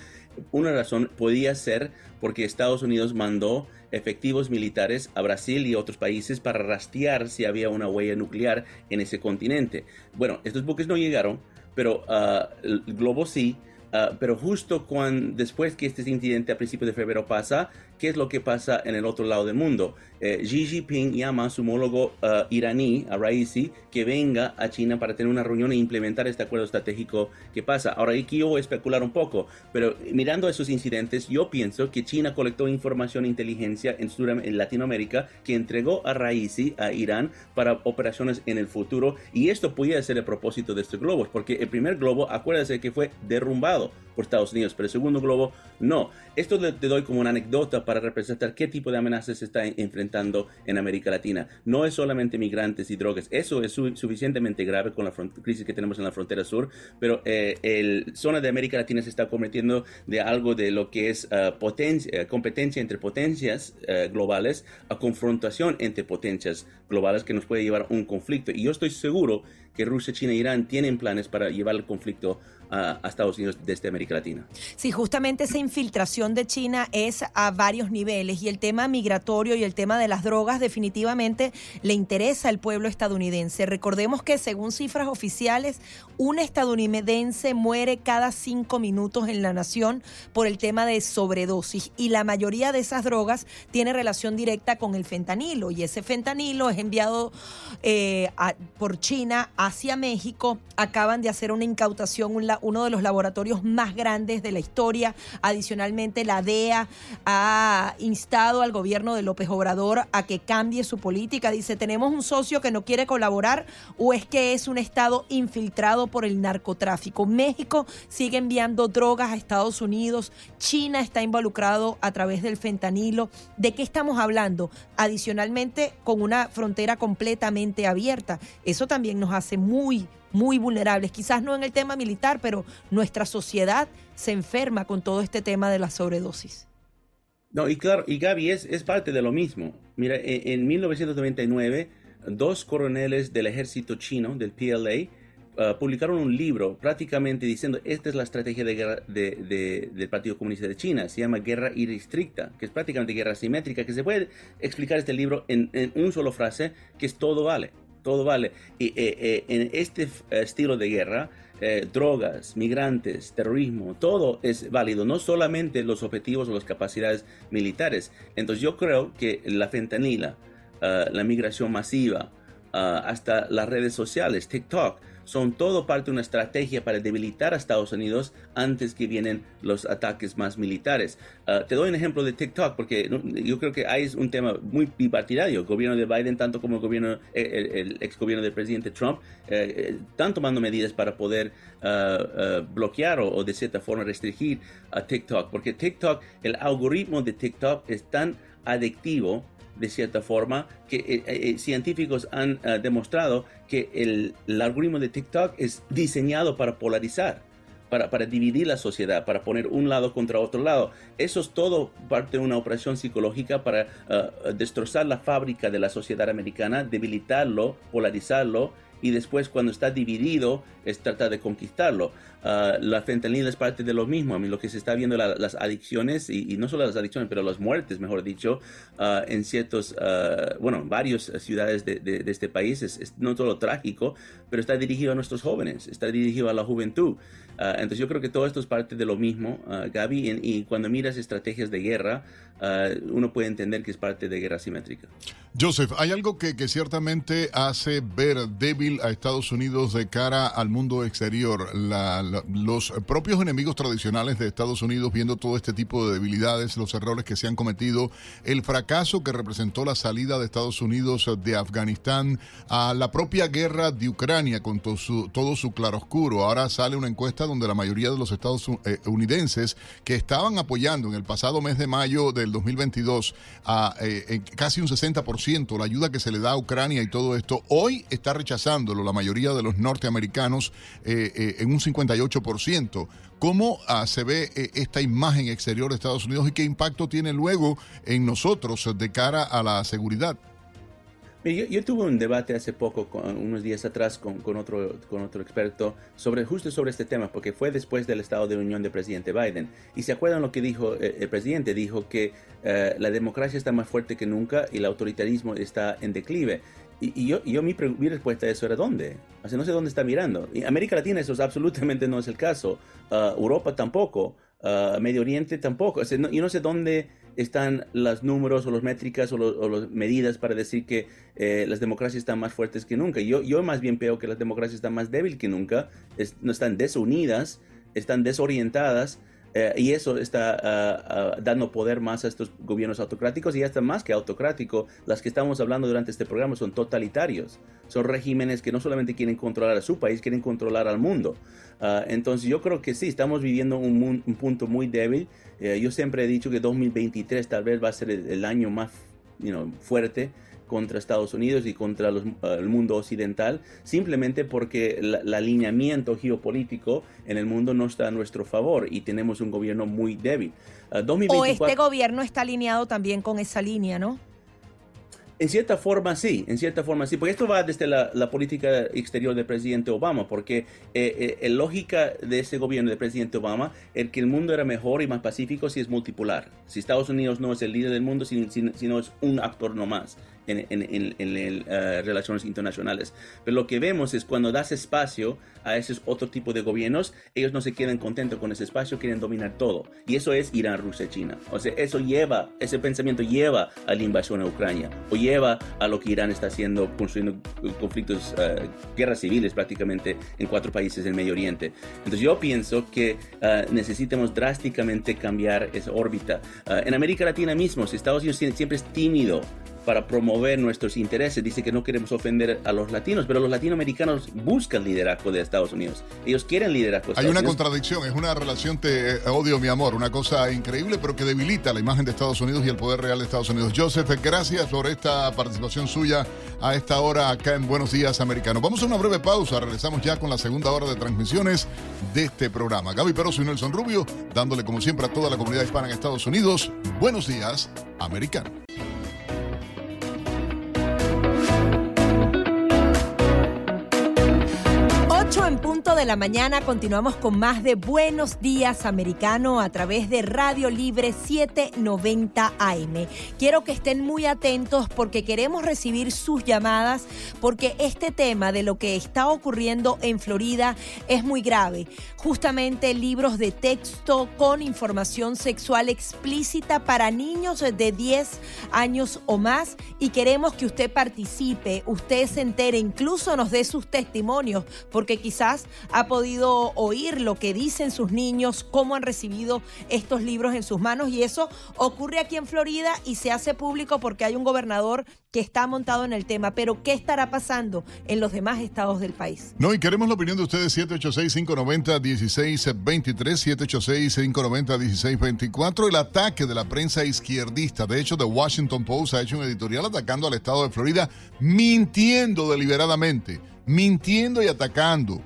una razón podía ser porque Estados Unidos mandó efectivos militares a Brasil y otros países para rastrear si había una huella nuclear en ese continente. Bueno, estos buques no llegaron, pero uh, el globo sí. Uh, pero justo cuando, después que este incidente a principios de febrero pasa, ¿qué es lo que pasa en el otro lado del mundo? Eh, Xi Jinping llama a su homólogo uh, iraní, a Raisi, que venga a China para tener una reunión e implementar este acuerdo estratégico que pasa. Ahora aquí yo voy a especular un poco, pero mirando esos incidentes, yo pienso que China colectó información e inteligencia en, en Latinoamérica que entregó a Raisi, a Irán, para operaciones en el futuro. Y esto podría ser el propósito de estos globos, porque el primer globo, acuérdese que fue derrumbado por Estados Unidos, pero el segundo globo no. Esto te doy como una anécdota para representar qué tipo de amenazas se está enfrentando en América Latina. No es solamente migrantes y drogas, eso es suficientemente grave con la crisis que tenemos en la frontera sur, pero eh, el zona de América Latina se está convirtiendo de algo de lo que es uh, competencia entre potencias uh, globales a confrontación entre potencias globales que nos puede llevar a un conflicto. Y yo estoy seguro que Rusia, China e Irán tienen planes para llevar el conflicto a, Estados Unidos desde América Latina. Sí, justamente esa infiltración de China es a varios niveles y el tema migratorio y el tema de las drogas definitivamente le interesa al pueblo estadounidense. Recordemos que según cifras oficiales, un estadounidense muere cada cinco minutos en la nación por el tema de sobredosis y la mayoría de esas drogas tiene relación directa con el fentanilo y ese fentanilo es enviado eh, por China hacia México. Acaban de hacer una incautación, un, uno de los laboratorios más grandes de la historia. Adicionalmente, la DEA ha instado al gobierno de López Obrador a que cambie su política. Dice, tenemos un socio que no quiere colaborar o es que es un Estado infiltrado por el narcotráfico. México sigue enviando drogas a Estados Unidos. China está involucrado a través del fentanilo. ¿De qué estamos hablando? Adicionalmente, con una frontera completamente abierta. Eso también nos hace muy muy vulnerables, quizás no en el tema militar, pero nuestra sociedad se enferma con todo este tema de la sobredosis. No, y claro, y Gaby es, es parte de lo mismo. Mira, e, en, 1999, dos coroneles del ejército chino, del PLA, uh, publicaron un libro prácticamente diciendo esta es la estrategia del Partido Comunista de China. Se llama guerra irrestricta, que es prácticamente guerra simétrica, que se puede explicar este libro en, en un solo frase, que es todo vale todo vale. Y eh, eh, en este eh, estilo de guerra, drogas, migrantes, terrorismo, todo es válido, no solamente los objetivos o las capacidades militares. Entonces yo creo que la fentanila, la migración masiva, hasta las redes sociales, TikTok, son todo parte de una estrategia para debilitar a Estados Unidos antes que vienen los ataques más militares. Ah, te doy un ejemplo de TikTok porque yo creo que hay un tema muy bipartidario. El gobierno de Biden, tanto como el gobierno, el, ex gobierno del presidente Trump, eh, eh, están tomando medidas para poder ah, bloquear o, o de cierta forma restringir a TikTok. Porque TikTok, el algoritmo de TikTok es tan adictivo de cierta forma, que eh, eh, eh, científicos han demostrado que el, algoritmo de TikTok es diseñado para polarizar, para, para, dividir la sociedad, para poner un lado contra otro lado. Eso es todo parte de una operación psicológica para destrozar la fábrica de la sociedad americana, debilitarlo, polarizarlo y después cuando está dividido es tratar de conquistarlo. Uh, la fentanil es parte de lo mismo. A mí lo que se está viendo las adicciones y, no solo las adicciones, pero las muertes, mejor dicho, uh, en ciertos, uh, bueno, varias ciudades de, de, este país es, no solo trágico, pero está dirigido a nuestros jóvenes, está dirigido a la juventud. entonces yo creo que todo esto es parte de lo mismo, Gaby, y, y, cuando miras estrategias de guerra, uno puede entender que es parte de guerra simétrica. Joseph, hay algo que, que ciertamente hace ver débil a Estados Unidos de cara al mundo exterior. La, los propios enemigos tradicionales de Estados Unidos, viendo todo este tipo de debilidades, los errores que se han cometido, el fracaso que representó la salida de Estados Unidos de Afganistán, a la propia guerra de Ucrania con todo su, todo su claroscuro. Ahora sale una encuesta donde la mayoría de los estadounidenses eh, que estaban apoyando en el pasado mes de mayo del 2022 a eh, casi un 60% la ayuda que se le da a Ucrania y todo esto, hoy está rechazándolo la mayoría de los norteamericanos eh, eh, en un 58%. ¿Cómo ah, se ve eh, esta imagen exterior de Estados Unidos y qué impacto tiene luego en nosotros de cara a la seguridad? Yo, tuve un debate hace poco, unos días atrás, con, otro, con otro experto, sobre, justo sobre este tema, porque fue después del Estado de Unión del presidente Biden. Y se acuerdan lo que dijo el presidente, dijo que la democracia está más fuerte que nunca y el autoritarismo está en declive. Y, yo, yo mi, respuesta a eso era ¿dónde? O sea, no sé dónde está mirando. Y América Latina eso absolutamente no es el caso. Uh, Europa tampoco. Uh, Medio Oriente tampoco. O sea, yo no sé dónde están los números o las métricas o, las medidas para decir que eh, las democracias están más fuertes que nunca. Yo, yo más bien veo que las democracias están más débiles que nunca. no están desunidas, están desorientadas. Eh, y eso está ah, dando poder más a estos gobiernos autocráticos y hasta más que autocrático, las que estamos hablando durante este programa son totalitarios. Son regímenes que no solamente quieren controlar a su país, quieren controlar al mundo. Ah, entonces yo creo que sí, estamos viviendo un, punto muy débil. Eh, yo siempre he dicho que 2023 tal vez va a ser el, año más fuerte contra Estados Unidos y contra el mundo occidental, simplemente porque el alineamiento geopolítico en el mundo no está a nuestro favor y tenemos un gobierno muy débil. Ah, o este gobierno está alineado también con esa línea, ¿no? En cierta forma sí, en cierta forma sí, porque esto va desde la, política exterior del presidente Obama, porque eh, eh lógica de ese gobierno del presidente Obama es que el mundo era mejor y más pacífico si es multipolar, si Estados Unidos no es el líder del mundo, sino es un actor no más en, en, en, eh, relaciones internacionales. Pero lo que vemos es cuando das espacio a ese otro tipo de gobiernos, ellos no se quedan contentos con ese espacio, quieren dominar todo. Y eso es Irán, Rusia, China. O sea, eso lleva, ese pensamiento lleva a la invasión a Ucrania, o lleva a lo que Irán está haciendo, construyendo conflictos, uh, guerras civiles prácticamente en cuatro países del Medio Oriente. Entonces yo pienso que uh, necesitamos drásticamente cambiar esa órbita. en América Latina mismo, si Estados Unidos siempre es tímido para promover nuestros intereses. Dice que no queremos ofender a los latinos, pero los latinoamericanos buscan liderazgo de Estados Unidos. Ellos quieren liderazgo. Hay una contradicción, es una relación te odio mi amor, una cosa increíble, pero que debilita la imagen de Estados Unidos y el poder real de Estados Unidos. Joseph, gracias por esta participación suya a esta hora acá en Buenos Días Americanos. Vamos a una breve pausa, regresamos ya con la segunda hora de transmisiones de este programa. Gaby Peroso y Nelson Rubio, dándole como siempre a toda la comunidad hispana en Estados Unidos, Buenos Días Americanos. Punto de la mañana continuamos con más de Buenos Días Americano a través de Radio Libre 790 AM. Quiero que estén muy atentos porque queremos recibir sus llamadas porque este tema de lo que está ocurriendo en Florida es muy grave. Justamente libros de texto con información sexual explícita para niños de 10 años o más y queremos que usted participe, usted se entere, incluso nos dé sus testimonios porque quizás ha podido oír lo que dicen sus niños, cómo han recibido estos libros en sus manos y eso ocurre aquí en Florida y se hace público porque hay un gobernador que está montado en el tema. Pero ¿qué estará pasando en los demás estados del país? No, y queremos la opinión de ustedes 786-590-1623, 786-590-1624, el ataque de la prensa izquierdista. De hecho, The Washington Post ha hecho un editorial atacando al estado de Florida, mintiendo deliberadamente mintiendo y atacando,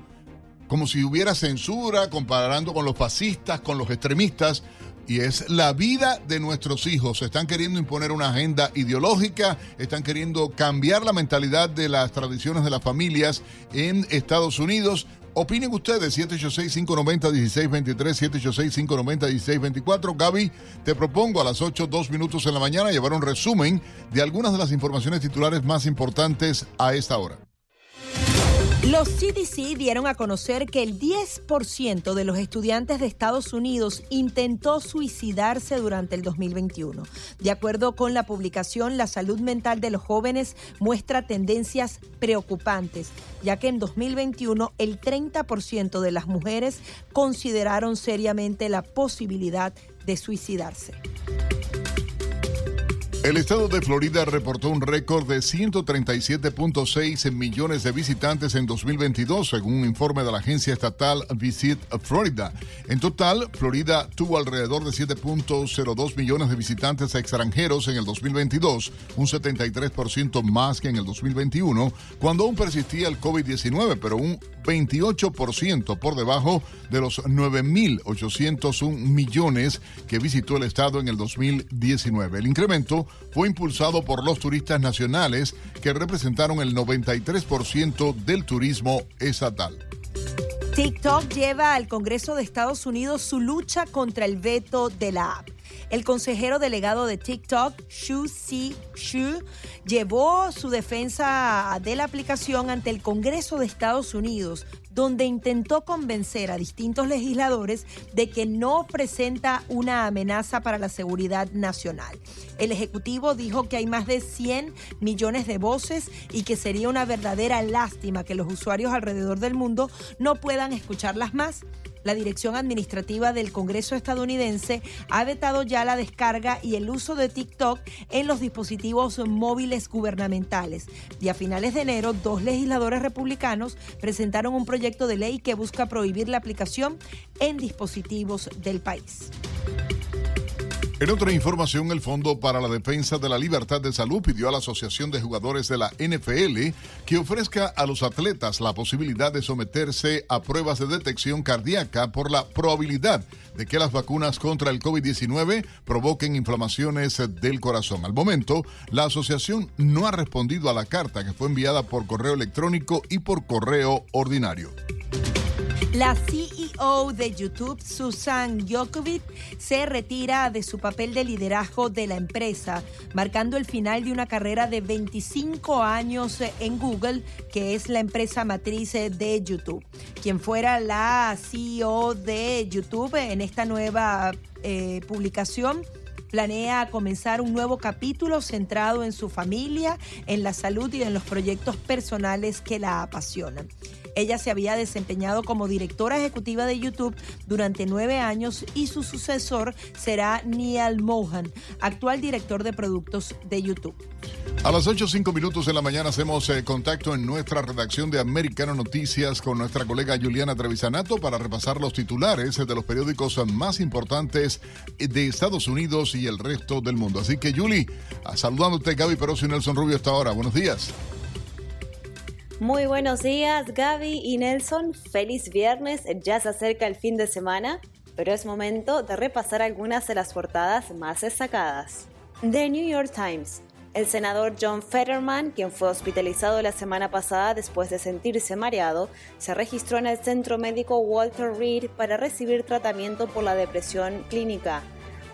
como si hubiera censura, comparando con los fascistas, con los extremistas. y es la vida de nuestros hijos. Están queriendo imponer una agenda ideológica, están queriendo cambiar la mentalidad de las tradiciones de las familias en Estados Unidos. Opinen ustedes, 786-590-1623, 786-590-1624. Gaby, te propongo a las 8, 2 minutos en la mañana llevar un resumen de algunas de las informaciones titulares más importantes a esta hora. Los CDC dieron a conocer que el 10% de los estudiantes de Estados Unidos intentó suicidarse durante el 2021. De acuerdo con la publicación, la salud mental de los jóvenes muestra tendencias preocupantes, ya que en 2021 el 30% de las mujeres consideraron seriamente la posibilidad de suicidarse. El estado de Florida reportó un récord de 137.6 millones de visitantes en 2022, según un informe de la agencia estatal Visit Florida. En total, Florida tuvo alrededor de 7.02 millones de visitantes extranjeros en el 2022, un 73% más que en el 2021, cuando aún persistía el COVID-19, pero un 28% por debajo de los 9.801 millones que visitó el estado en el 2019. El incremento fue impulsado por los turistas nacionales que representaron el 93% del turismo estatal. TikTok lleva al Congreso de Estados Unidos su lucha contra el veto de la app. El consejero delegado de TikTok, Xu Si Xu, llevó su defensa de la aplicación ante el Congreso de Estados Unidos, donde intentó convencer a distintos legisladores de que no presenta una amenaza para la seguridad nacional. El Ejecutivo dijo que hay más de 100 millones de voces y que sería una verdadera lástima que los usuarios alrededor del mundo no puedan escucharlas más. La Dirección Administrativa del Congreso estadounidense ha vetado ya la descarga y el uso de TikTok en los dispositivos móviles gubernamentales. Y a finales de enero, dos legisladores republicanos presentaron un proyecto de ley que busca prohibir la aplicación en dispositivos del país. En otra información, el Fondo para la Defensa de la Libertad de Salud pidió a la Asociación de Jugadores de la NFL que ofrezca a los atletas la posibilidad de someterse a pruebas de detección cardíaca por la probabilidad de que las vacunas contra el COVID-19 provoquen inflamaciones del corazón. Al momento, la asociación no ha respondido a la carta que fue enviada por correo electrónico y por correo ordinario. La CEO de YouTube, Susan Jokovic, se retira de su papel de liderazgo de la empresa, marcando el final de una carrera de 25 años en Google, que es la empresa matriz de YouTube. Quien fuera la CEO de YouTube en esta nueva eh, publicación planea comenzar un nuevo capítulo centrado en su familia, en la salud y en los proyectos personales que la apasionan. Ella se había desempeñado como directora ejecutiva de YouTube durante nueve años y su sucesor será Neil Mohan, actual director de productos de YouTube. A las 8.05 minutos de la mañana hacemos eh, contacto en nuestra redacción de Americano Noticias con nuestra colega Juliana Trevisanato para repasar los titulares de los periódicos más importantes de Estados Unidos y el resto del mundo. Así que, Julie, saludándote, Gaby Peroso y Nelson Rubio hasta ahora. Buenos días. Muy buenos días, Gaby y Nelson. Feliz viernes. Ya se acerca el fin de semana, pero es momento de repasar algunas de las portadas más destacadas. The New York Times. El senador John Fetterman, quien fue hospitalizado la semana pasada después de sentirse mareado, se registró en el centro médico Walter Reed para recibir tratamiento por la depresión clínica.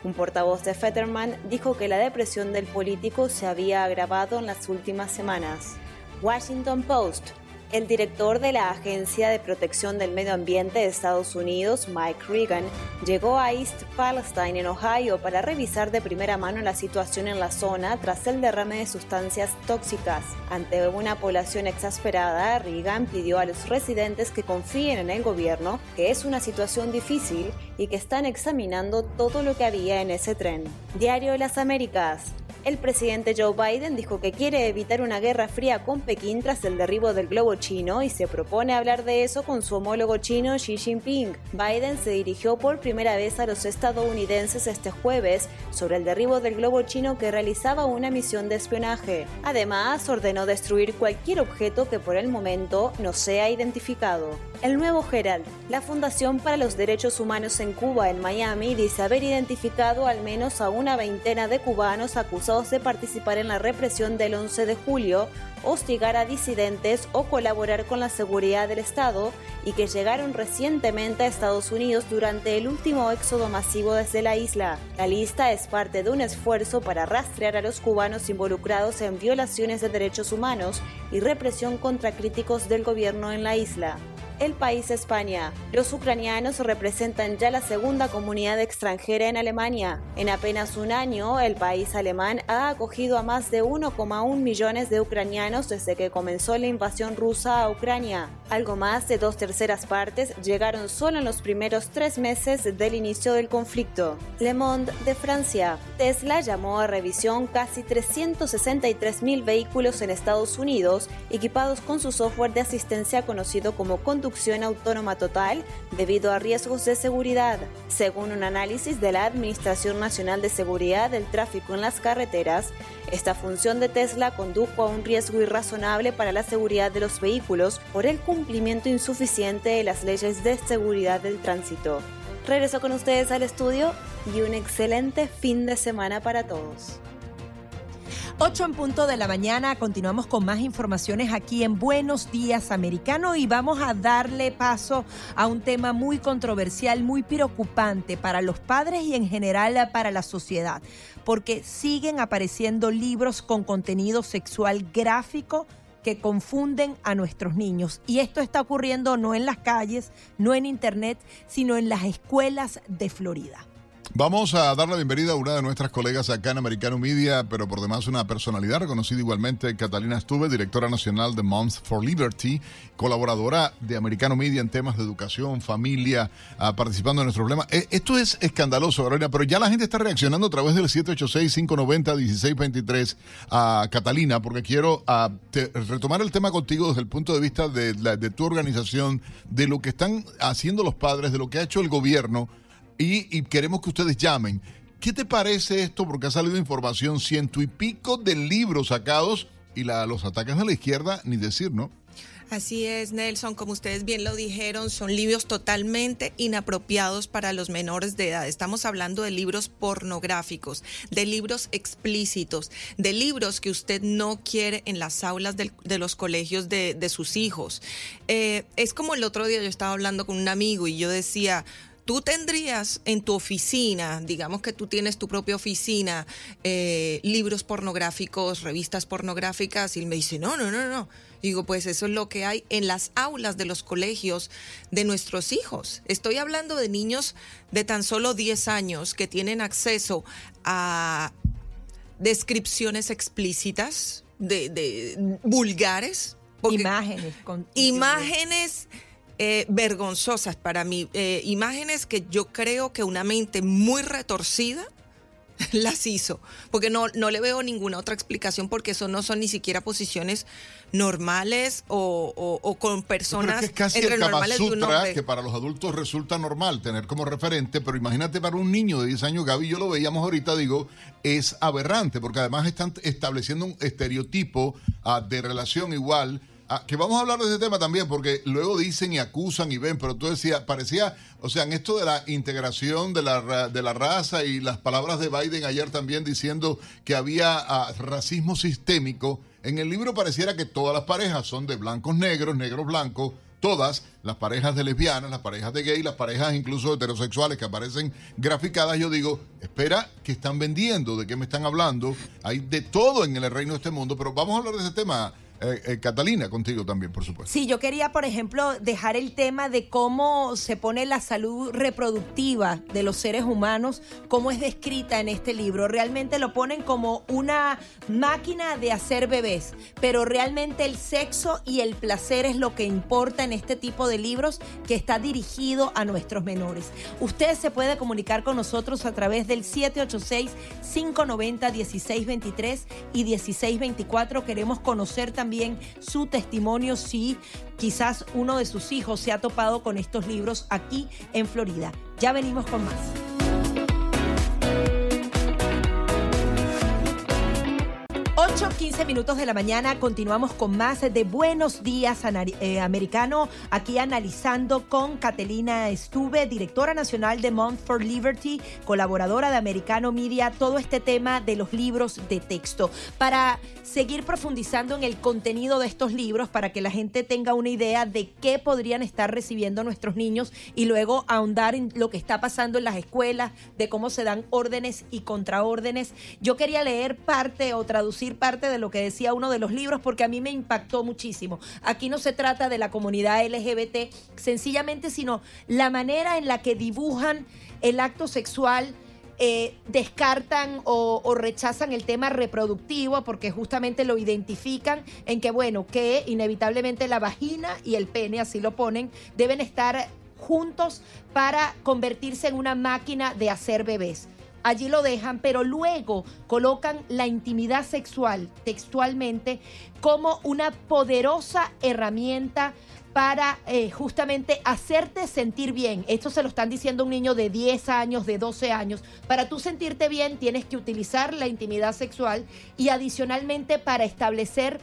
Un portavoz de Fetterman dijo que la depresión del político se había agravado en las últimas semanas. Washington Post. El director de la Agencia de Protección del Medio Ambiente de Estados Unidos, Mike Regan, llegó a East Palestine, en Ohio, para revisar de primera mano la situación en la zona tras el derrame de sustancias tóxicas. Ante una población exasperada, Regan pidió a los residentes que confíen en el gobierno, que es una situación difícil y que están examinando todo lo que había en ese tren. Diario de las Américas. El presidente Joe Biden dijo que quiere evitar una guerra fría con Pekín tras el derribo del globo chino y se propone hablar de eso con su homólogo chino Xi Jinping. Biden se dirigió por primera vez a los estadounidenses este jueves sobre el derribo del globo chino que realizaba una misión de espionaje. Además, ordenó destruir cualquier objeto que por el momento no sea identificado. El nuevo Herald, la Fundación para los Derechos Humanos en Cuba en Miami, dice haber identificado al menos a una veintena de cubanos acusados de participar en la represión del 11 de julio, hostigar a disidentes o colaborar con la seguridad del Estado y que llegaron recientemente a Estados Unidos durante el último éxodo masivo desde la isla. La lista es parte de un esfuerzo para rastrear a los cubanos involucrados en violaciones de derechos humanos y represión contra críticos del gobierno en la isla el país España. Los ucranianos representan ya la segunda comunidad extranjera en Alemania. En apenas un año, el país alemán ha acogido a más de 1,1 millones de ucranianos desde que comenzó la invasión rusa a Ucrania. Algo más de dos terceras partes llegaron solo en los primeros tres meses del inicio del conflicto. Le Monde de Francia. Tesla llamó a revisión casi 363 mil vehículos en Estados Unidos equipados con su software de asistencia conocido como conducción autónoma total debido a riesgos de seguridad. Según un análisis de la Administración Nacional de Seguridad del Tráfico en las Carreteras, esta función de Tesla condujo a un riesgo irrazonable para la seguridad de los vehículos por el cumplimiento insuficiente de las leyes de seguridad del tránsito. Regreso con ustedes al estudio y un excelente fin de semana para todos. 8 en punto de la mañana, continuamos con más informaciones aquí en Buenos Días Americano y vamos a darle paso a un tema muy controversial, muy preocupante para los padres y en general para la sociedad, porque siguen apareciendo libros con contenido sexual gráfico que confunden a nuestros niños. Y esto está ocurriendo no en las calles, no en internet, sino en las escuelas de Florida. Vamos a dar la bienvenida a una de nuestras colegas acá en Americano Media, pero por demás una personalidad reconocida igualmente, Catalina Stuve, directora nacional de Moms for Liberty, colaboradora de Americano Media en temas de educación, familia, ah, participando en nuestro problema. Eh, esto es escandaloso, Carolina, pero ya la gente está reaccionando a través del 786-590-1623 a Catalina, porque quiero ah, retomar el tema contigo desde el punto de vista de, de tu organización, de lo que están haciendo los padres, de lo que ha hecho el gobierno y, queremos que ustedes llamen. ¿Qué te parece esto? Porque ha salido información, ciento y pico de libros sacados y la, los ataques de la izquierda, ni decir, ¿no? Así es, Nelson, como ustedes bien lo dijeron, son libros totalmente inapropiados para los menores de edad. Estamos hablando de libros pornográficos, de libros explícitos, de libros que usted no quiere en las aulas de, los colegios de, sus hijos. Eh, es como el otro día yo estaba hablando con un amigo y yo decía, tú tendrías en tu oficina, digamos que tú tienes tu propia oficina, eh, libros pornográficos, revistas pornográficas, y él me dice, no, no, no, no. Digo, pues eso es lo que hay en las aulas de los colegios de nuestros hijos. Estoy hablando de niños de tan solo 10 años que tienen acceso a descripciones explícitas, de, vulgares. Imágenes. imágenes eh, vergonzosas para mí, eh, imágenes que yo creo que una mente muy retorcida las hizo, porque no, no le veo ninguna otra explicación, porque eso no son ni siquiera posiciones normales o, con personas es casi el Kama Sutra, que para los adultos resulta normal tener como referente, pero imagínate para un niño de 10 años, Gaby, yo lo veíamos ahorita, digo, es aberrante, porque además están estableciendo un estereotipo ah, de relación igual Ah, que vamos a hablar de ese tema también, porque luego dicen y acusan y ven, pero tú decías, parecía, o sea, en esto de la integración de la, de la raza y las palabras de Biden ayer también diciendo que había ah, racismo sistémico, en el libro pareciera que todas las parejas son de blancos negros, negros blancos, todas las parejas de lesbianas, las parejas de gay, las parejas incluso heterosexuales que aparecen graficadas, yo digo, espera, que están vendiendo? ¿De qué me están hablando? Hay de todo en el reino de este mundo, pero vamos a hablar de ese tema, eh, eh, Catalina, contigo también, por supuesto. Sí, yo quería, por ejemplo, dejar el tema de cómo se pone la salud reproductiva de los seres humanos, cómo es descrita en este libro. Realmente lo ponen como una máquina de hacer bebés, pero realmente el sexo y el placer es lo que importa en este tipo de libros que está dirigido a nuestros menores. Usted se puede comunicar con nosotros a través del 786-590-1623 y 1624. Queremos conocer también también su testimonio si quizás uno de sus hijos se ha topado con estos libros aquí en Florida. Ya venimos con más. 15 minutos de la mañana, continuamos con más de Buenos Días eh, Americano, aquí analizando con Catelina Estuve, directora nacional de Month for Liberty, colaboradora de Americano Media, todo este tema de los libros de texto. Para seguir profundizando en el contenido de estos libros, para que la gente tenga una idea de qué podrían estar recibiendo nuestros niños y luego ahondar en lo que está pasando en las escuelas, de cómo se dan órdenes y contraórdenes. Yo quería leer parte o traducir parte de lo que decía uno de los libros porque a mí me impactó muchísimo. Aquí no se trata de la comunidad LGBT sencillamente, sino la manera en la que dibujan el acto sexual. Eh, descartan o, o, rechazan el tema reproductivo porque justamente lo identifican en que, bueno, que inevitablemente la vagina y el pene, así lo ponen, deben estar juntos para convertirse en una máquina de hacer bebés allí lo dejan, pero luego colocan la intimidad sexual textualmente como una poderosa herramienta para eh, justamente hacerte sentir bien. Esto se lo están diciendo un niño de 10 años, de 12 años. Para tú sentirte bien tienes que utilizar la intimidad sexual y adicionalmente para establecer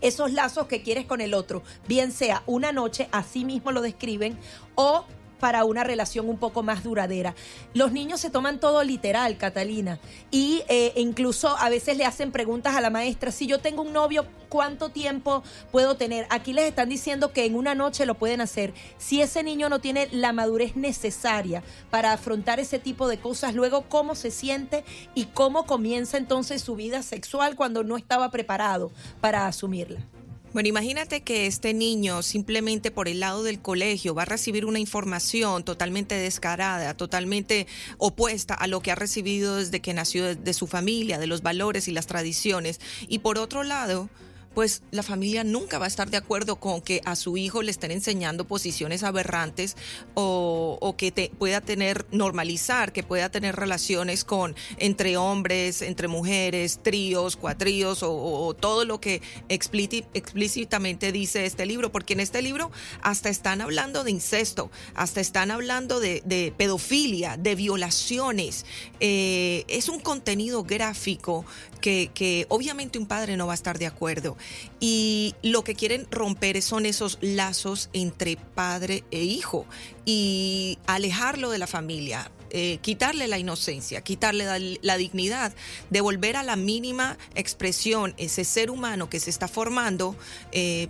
esos lazos que quieres con el otro, bien sea una noche, así mismo lo describen, o para una relación un poco más duradera. Los niños se toman todo literal, Catalina, y eh, incluso a veces le hacen preguntas a la maestra, si yo tengo un novio, ¿cuánto tiempo puedo tener? Aquí les están diciendo que en una noche lo pueden hacer. Si ese niño no tiene la madurez necesaria para afrontar ese tipo de cosas, luego cómo se siente y cómo comienza entonces su vida sexual cuando no estaba preparado para asumirla. Bueno, imagínate que este niño simplemente por el lado del colegio va a recibir una información totalmente descarada, totalmente opuesta a lo que ha recibido desde que nació de, su familia, de los valores y las tradiciones. Y por otro lado, pues la familia nunca va a estar de acuerdo con que a su hijo le estén enseñando posiciones aberrantes o, que te, pueda tener, normalizar, que pueda tener relaciones con entre hombres, entre mujeres, tríos, cuatríos o, todo lo que explícitamente dice este libro, porque en este libro hasta están hablando de incesto, hasta están hablando de, pedofilia, de violaciones. Eh, es un contenido gráfico que, que obviamente un padre no va a estar de acuerdo. Y lo que quieren romper son esos lazos entre padre e hijo y alejarlo de la familia, eh, quitarle la inocencia, quitarle la, dignidad, devolver a la mínima expresión ese ser humano que se está formando eh,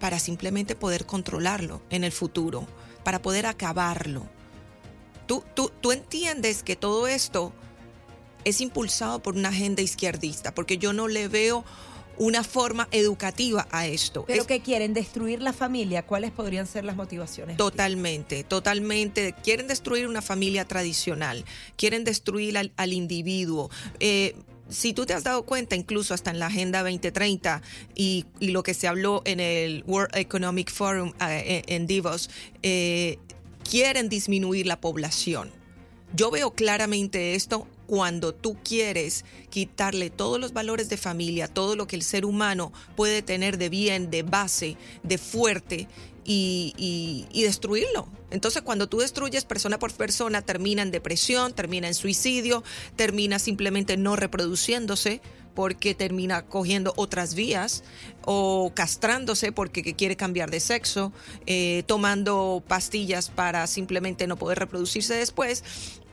para simplemente poder controlarlo en el futuro, para poder acabarlo. Tú, tú, tú entiendes que todo esto es impulsado por una agenda izquierdista, porque yo no le veo una forma educativa a esto. ¿Pero qué quieren? ¿Destruir la familia? ¿Cuáles podrían ser las motivaciones? Totalmente, totalmente. Quieren destruir una familia tradicional, quieren destruir al, individuo. Eh, si tú te has dado cuenta, incluso hasta en la Agenda 2030 y, lo que se habló en el World Economic Forum eh, en Davos, eh, quieren disminuir la población. Yo veo claramente esto cuando tú quieres quitarle todos los valores de familia, todo lo que el ser humano puede tener de bien, de base, de fuerte y, destruirlo. Entonces, cuando tú destruyes persona por persona, termina en depresión, termina en suicidio, termina simplemente no reproduciéndose porque termina cogiendo otras vías o castrándose porque quiere cambiar de sexo, eh, tomando pastillas para simplemente no poder reproducirse después.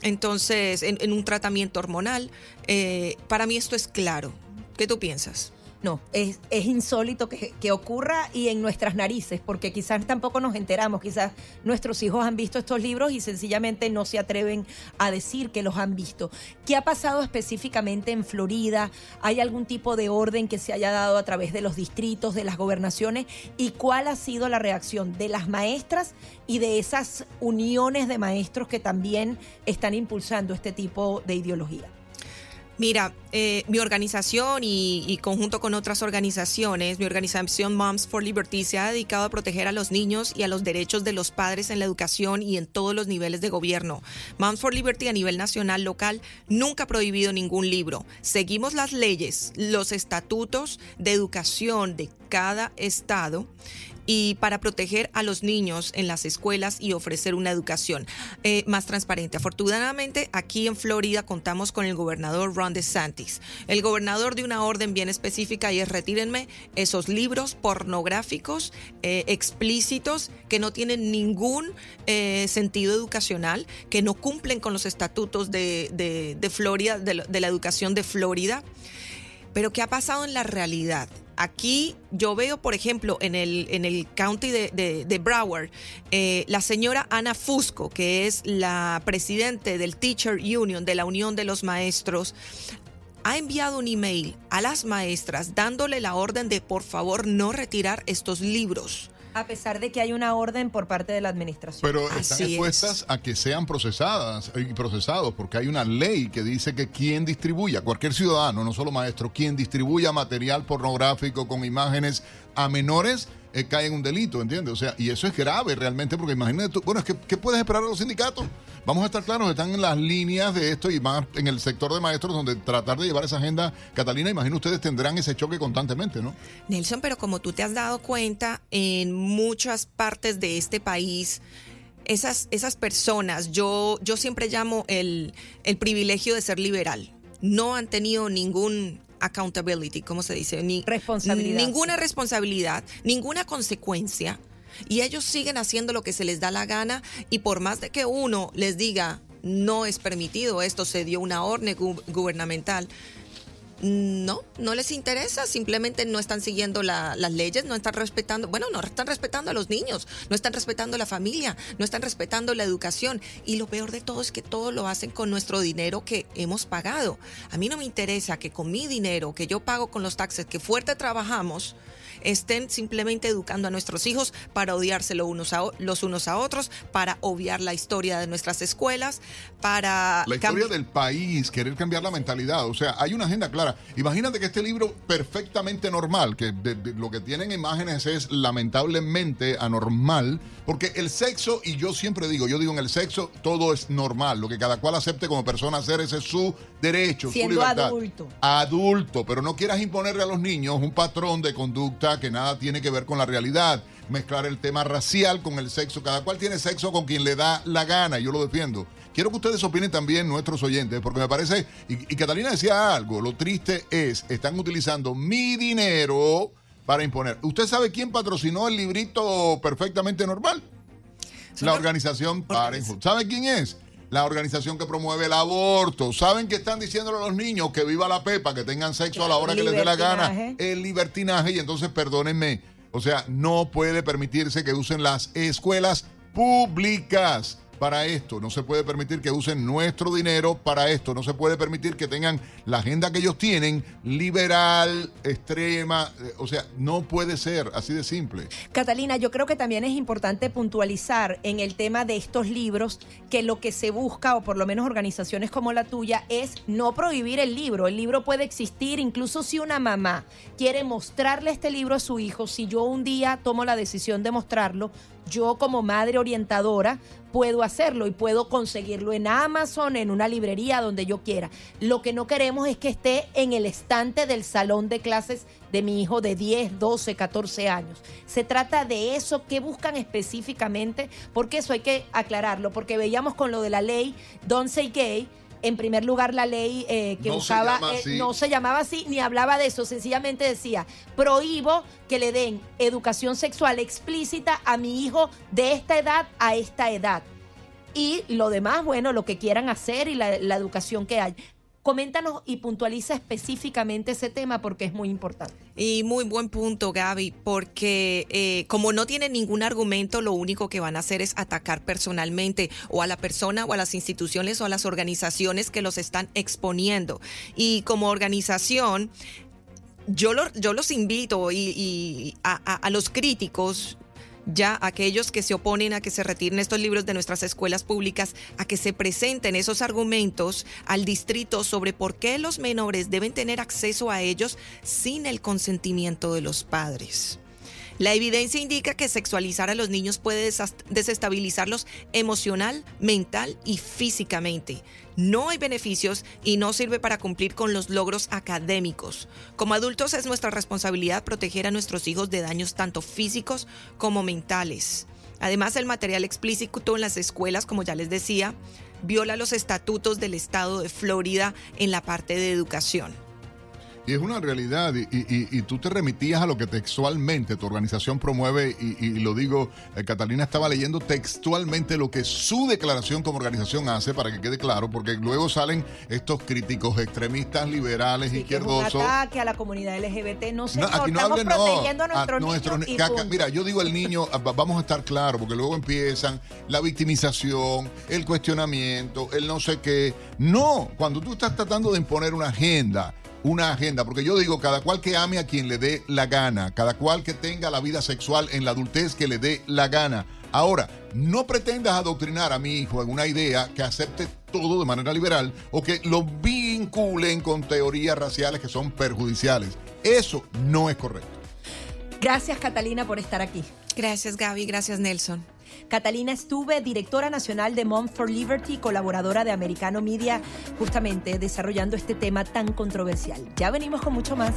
Entonces, en, un tratamiento hormonal, eh, para mí esto es claro. ¿Qué tú piensas? No, es, insólito que, que, ocurra y en nuestras narices, porque quizás tampoco nos enteramos, quizás nuestros hijos han visto estos libros y sencillamente no se atreven a decir que los han visto. ¿Qué ha pasado específicamente en Florida? ¿Hay algún tipo de orden que se haya dado a través de los distritos, de las gobernaciones? ¿Y cuál ha sido la reacción de las maestras y de esas uniones de maestros que también están impulsando este tipo de ideología? Mira, eh, mi organización y, conjunto con otras organizaciones, mi organización Moms for Liberty se ha dedicado a proteger a los niños y a los derechos de los padres en la educación y en todos los niveles de gobierno. Moms for Liberty a nivel nacional, local, nunca ha prohibido ningún libro. Seguimos las leyes, los estatutos de educación de cada estado y para proteger a los niños en las escuelas y ofrecer una educación eh, más transparente. Afortunadamente, aquí en Florida contamos con el gobernador Ron DeSantis, el gobernador de una orden bien específica y es retírenme esos libros pornográficos eh, explícitos que no tienen ningún eh, sentido educacional, que no cumplen con los estatutos de, Florida, de, la educación de Florida. Pero ¿qué ha pasado en la realidad? Aquí yo veo, por ejemplo, en el, en el county de, Broward, eh, la señora Ana Fusco, que es la presidente del Teacher Union, de la Unión de los Maestros, ha enviado un email a las maestras dándole la orden de por favor no retirar estos libros. A pesar de que hay una orden por parte de la administración. Pero están expuestas a que sean procesadas y procesados, porque hay una ley que dice que quien distribuya, cualquier ciudadano, no solo maestro, quien distribuya material pornográfico con imágenes a menores, eh, cae en un delito, ¿entiendes? O sea, y eso es grave realmente, porque imagínate tú, bueno, es que, ¿qué puedes esperar de los sindicatos? Vamos a estar claros, están en las líneas de esto y más en el sector de maestros donde tratar de llevar esa agenda, Catalina, imagino ustedes tendrán ese choque constantemente, ¿no? Nelson, pero como tú te has dado cuenta, en muchas partes de este país, esas, esas personas, yo, yo siempre llamo el, el privilegio de ser liberal, no han tenido ningún accountability, ¿cómo se dice? Ni, responsabilidad. Ninguna responsabilidad, ninguna consecuencia. Y ellos siguen haciendo lo que se les da la gana y por más de que uno les diga, no es permitido, esto se dio una orden gubernamental, no, no les interesa, simplemente no están siguiendo las leyes, no están respetando, bueno, no están respetando a los niños, no están respetando la familia, no están respetando la educación y lo peor de todo es que todo lo hacen con nuestro dinero que hemos pagado. A mí no me interesa que con mi dinero que yo pago con los taxes que fuerte trabajamos, estén simplemente educando a nuestros hijos para odiarse los unos a, los unos a otros, para obviar la historia de nuestras escuelas, para... La historia del país, querer cambiar la mentalidad. O sea, hay una agenda clara. Imagínate que este libro perfectamente normal, que lo que tienen imágenes es lamentablemente anormal, porque el sexo, y yo siempre digo, yo digo en el sexo todo es normal, lo que cada cual acepte como persona hacer, ese es su derecho, Siendo su libertad. adulto. Adulto, pero no quieras imponerle a los niños un patrón de conducta que nada tiene que ver con la realidad. Mezclar el tema racial con el sexo. Cada cual tiene sexo con quien le da la gana. Yo lo defiendo. Quiero que ustedes opinen también, nuestros oyentes, porque me parece, y, Catalina decía algo, lo triste es, están utilizando mi dinero para imponer. ¿Usted sabe quién patrocinó el librito perfectamente normal? La organización Parenthood. ¿Sabe quién es? La organización que promueve el aborto. ¿Saben que están diciéndole a los niños que viva la pepa, que tengan sexo a la hora que les dé la gana? El libertinaje. Y entonces, perdónenme, o sea, no puede permitirse que usen las escuelas públicas para esto. No se puede permitir que usen nuestro dinero para esto. No se puede permitir que tengan la agenda que ellos tienen, liberal, extrema. Eh, o sea, no puede ser así de simple. Catalina, yo creo que también es importante puntualizar en el tema de estos libros que lo que se busca, o por lo menos organizaciones como la tuya, es no prohibir el libro. El libro puede existir incluso si una mamá quiere mostrarle este libro a su hijo. Si yo un día tomo la decisión de mostrarlo, yo como madre orientadora puedo hacerlo y puedo conseguirlo en Amazon, en una librería, donde yo quiera. Lo que no queremos es que esté en el estante del salón de clases de mi hijo de 10, 12, 14 años. Se trata de eso que buscan específicamente, porque eso hay que aclararlo, porque veíamos con lo de la ley Don't Say Gay, en primer lugar, la ley eh, que buscaba eh, no se llamaba así ni hablaba de eso, sencillamente decía, prohíbo que le den educación sexual explícita a mi hijo de esta edad a esta edad. Y lo demás, bueno, lo que quieran hacer y la, la educación que hay. Coméntanos y puntualiza específicamente ese tema porque es muy importante. Y muy buen punto, Gaby, porque eh, como no tienen ningún argumento, lo único que van a hacer es atacar personalmente o a la persona o a las instituciones o a las organizaciones que los están exponiendo. Y como organización, yo, los invito y, a los críticos ya aquellos que se oponen a que se retiren estos libros de nuestras escuelas públicas, a que se presenten esos argumentos al distrito sobre por qué los menores deben tener acceso a ellos sin el consentimiento de los padres. La evidencia indica que sexualizar a los niños puede desestabilizarlos emocional, mental y físicamente. No hay beneficios y no sirve para cumplir con los logros académicos. Como adultos es nuestra responsabilidad proteger a nuestros hijos de daños tanto físicos como mentales. Además, el material explícito en las escuelas, como ya les decía, viola los estatutos del estado de Florida en la parte de educación. Y es una realidad, y, tú te remitías a lo que textualmente tu organización promueve, y, lo digo, eh, Catalina estaba leyendo textualmente lo que su declaración como organización hace, para que quede claro, porque luego salen estos críticos extremistas, liberales, izquierdosos. Que un ataque a la comunidad LGBT, no sé, no, aquí no estamos protegiendo a nuestros niños. mira, yo digo el niño, ah, vamos a estar claros, porque luego empiezan la victimización, el cuestionamiento, el no sé qué. No, cuando tú estás tratando de imponer una agenda, una agenda, porque yo digo, cada cual que ame a quien le dé la gana, cada cual que tenga la vida sexual en la adultez que le dé la gana. Ahora, no pretendas adoctrinar a mi hijo en una idea que acepte todo de manera liberal o que lo vinculen con teorías raciales que son perjudiciales. Eso no es correcto. Gracias Catalina por estar aquí. Gracias Gaby, gracias Nelson. Catalina Estuve, directora nacional de Mom for Liberty, colaboradora de Americano Media, justamente desarrollando este tema tan controversial. Ya venimos con mucho más.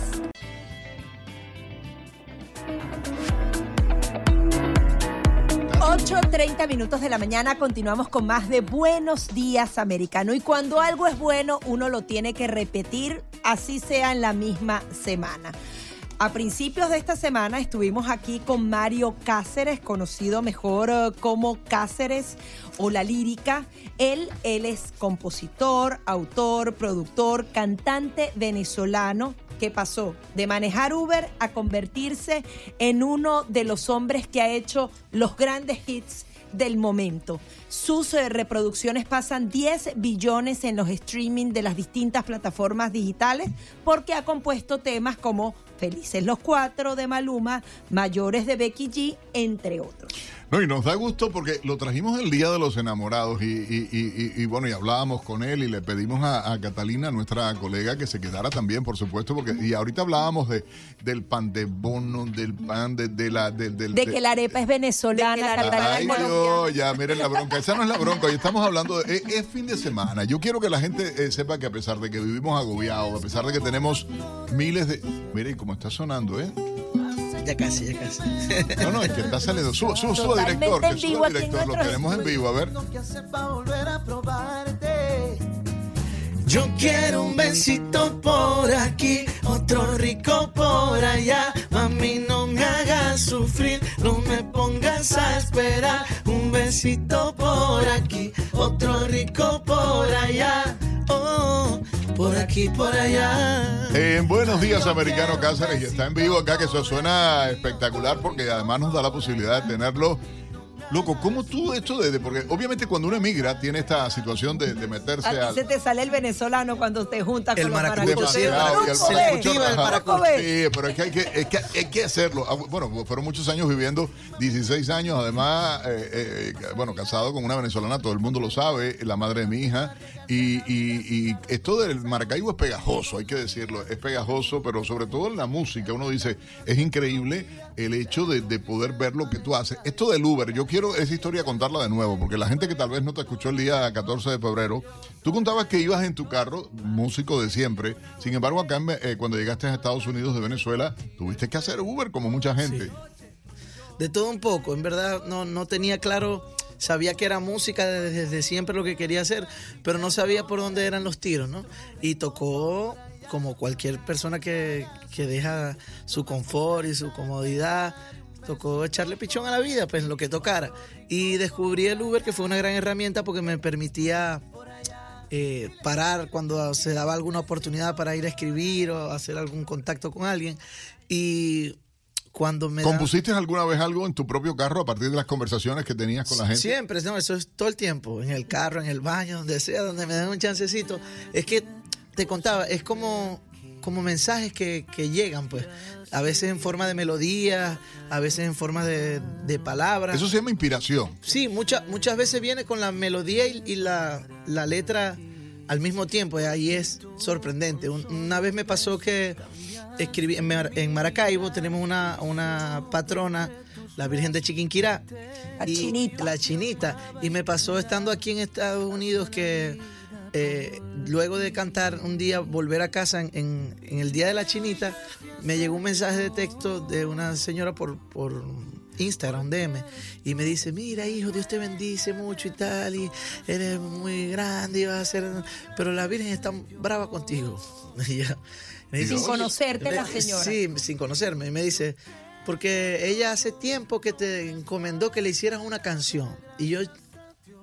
8.30 minutos de la mañana continuamos con más de Buenos Días Americano. Y cuando algo es bueno, uno lo tiene que repetir, así sea en la misma semana. A principios de esta semana estuvimos aquí con Mario Cáceres, conocido mejor eh, como Cáceres o La Lírica. Él, él es compositor, autor, productor, cantante venezolano. ¿Qué pasó? De manejar Uber a convertirse en uno de los hombres que ha hecho los grandes hits del momento. Sus eh, reproducciones pasan 10 billones en los streaming de las distintas plataformas digitales porque ha compuesto temas como Felices los Cuatro de Maluma, Mayores de Becky G, entre otros. No, y nos da gusto porque lo trajimos el Día de los Enamorados y, bueno, y hablábamos con él y le pedimos a, Catalina, nuestra colega, que se quedara también, por supuesto, porque y ahorita hablábamos de del pan de bono, del pan de, la... De, de, que la arepa es venezolana, Catalina Ay, ya, miren la bronca, esa no es la bronca, hoy estamos hablando de... Es, fin de semana, yo quiero que la gente eh, sepa que a pesar de que vivimos agobiados, a pesar de que tenemos miles de... Miren cómo está sonando, ¿eh? Ya casi, ya casi. No, no, es que está saliendo. Suba, suba, suba, director. Que suba, director. Lo tenemos en vivo, a ver. Yo quiero un besito por aquí, otro rico por allá. Mami, no me hagas sufrir, no me pongas a esperar. Un besito por aquí, otro rico por allá. Oh, por aquí, por allá. En Buenos Días, Americano Cáceres, y está en vivo acá, que eso suena espectacular porque además nos da la posibilidad de tenerlo Loco, ¿cómo tú esto de, porque obviamente cuando uno emigra tiene esta situación de, meterse a se te sale el venezolano cuando te juntas con los maracuchos. Sí, pero es que hay que, es que, hay que hacerlo. Ah, bueno, fueron muchos años viviendo, 16 años, además, eh, eh, bueno, casado con una venezolana, todo el mundo lo sabe, la madre de mi hija, y, esto del Maracaibo es pegajoso, hay que decirlo, es pegajoso, pero sobre todo en la música, uno dice, es increíble el hecho de, poder ver lo que tú haces. Esto del Uber, yo quiero esa historia contarla de nuevo, porque la gente que tal vez no te escuchó el día 14 de febrero, tú contabas que ibas en tu carro, músico de siempre, sin embargo acá eh, cuando llegaste a Estados Unidos de Venezuela, tuviste que hacer Uber como mucha gente. De todo un poco, en verdad no, no tenía claro sabía que era música desde, siempre lo que quería hacer, pero no sabía por dónde eran los tiros, ¿no? Y tocó como cualquier persona que, deja su confort y su comodidad, tocó echarle pichón a la vida, pues lo que tocara. Y descubrí el Uber, que fue una gran herramienta porque me permitía eh, parar cuando se daba alguna oportunidad para ir a escribir o hacer algún contacto con alguien. Y cuando me ¿Compusiste alguna vez algo en tu propio carro a partir de las conversaciones que tenías con la gente? Siempre, eso es todo el tiempo, en el carro, en el baño, donde sea, donde me den un chancecito. Es que te contaba, es como, como mensajes que, llegan, pues. A veces en forma de melodía, a veces en forma de, palabras. Eso se llama inspiración. Sí, muchas muchas veces viene con la melodía y, la, la letra al mismo tiempo, ahí es sorprendente. una vez me pasó que escribí en, Maracaibo, tenemos una, una patrona, la Virgen de Chiquinquirá. La chinita. La chinita. Y me pasó estando aquí en Estados Unidos que eh, luego de cantar un día, volver a casa en, el día de la chinita, me llegó un mensaje de texto de una señora por, por Instagram, DM, y me dice, mira hijo, Dios te bendice mucho y tal, y eres muy grande y vas a ser, pero la Virgen está brava contigo. sin conocerte la señora. Sí, sin conocerme. Y me dice, porque ella hace tiempo que te encomendó que le hicieras una canción. Y yo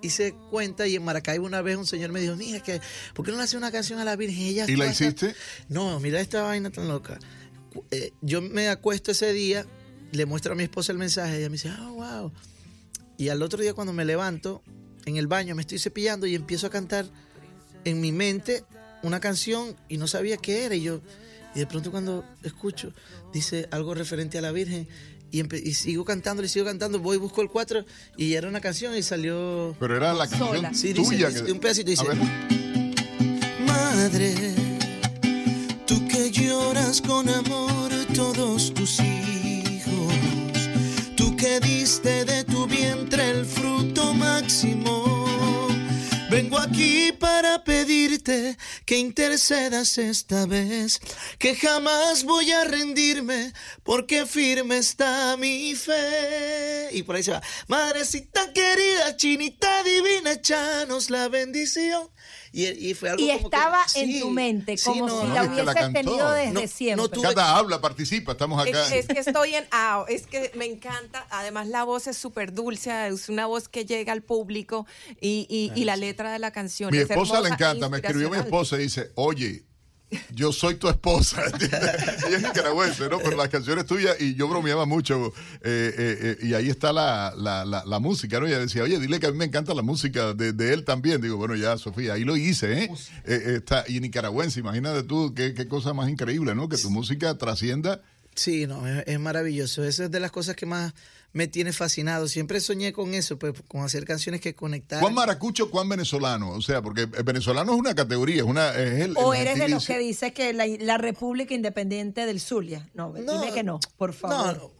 hice cuenta y en Maracaibo una vez un señor me dijo, mira, que, ¿por qué no le hace una canción a la Virgen? Ella ¿Y la hiciste? No, mira esta vaina tan loca. Eh, yo me acuesto ese día, le muestro a mi esposa el mensaje, y ella me dice, oh, wow. Y al otro día cuando me levanto, en el baño me estoy cepillando y empiezo a cantar en mi mente una canción y no sabía qué era. Y yo, y de pronto cuando escucho, dice algo referente a la Virgen y, y, sigo cantando, y sigo cantando, voy, busco el 4 y era una canción y salió... Pero era la canción tuya. Dice, Un pedacito dice... Madre, tú que lloras con amor todos tus hijos, tú que diste de tu vientre el fruto máximo Vengo aquí para pedirte que intercedas esta vez, que jamás voy a rendirme porque firme está mi fe. Y por ahí se va. Madrecita querida, chinita divina, echanos la bendición. Y, fue algo y estaba en tu mente, como si la hubieses tenido desde siempre. Cada habla, participa, estamos acá. Es, que estoy en ah, es que me encanta. Además, la voz es súper dulce, es una voz que llega al público y, y, la letra de la canción. Mi esposa le encanta, me escribió mi esposa y dice, oye, yo soy tu esposa. Ella es nicaragüense, ¿no? Pero las canciones tuyas, y yo bromeaba mucho, eh, eh, eh, y ahí está la, la, la, música, ¿no? Ella decía, oye, dile que a mí me encanta la música de, de él también. Digo, bueno, ya, Sofía, ahí lo hice, ¿eh? está, y nicaragüense, imagínate tú qué, qué cosa más increíble, ¿no? Que tu música trascienda. Sí, no, es, es maravilloso. Esa es de las cosas que más me tiene fascinado. Siempre soñé con eso, pues, con hacer canciones que conectaran. ¿Cuán maracucho, cuán venezolano? O sea, porque el venezolano es una categoría, es una... Es el, o eres de los que dice que la, República Independiente del Zulia. No, dime que no, por favor. No,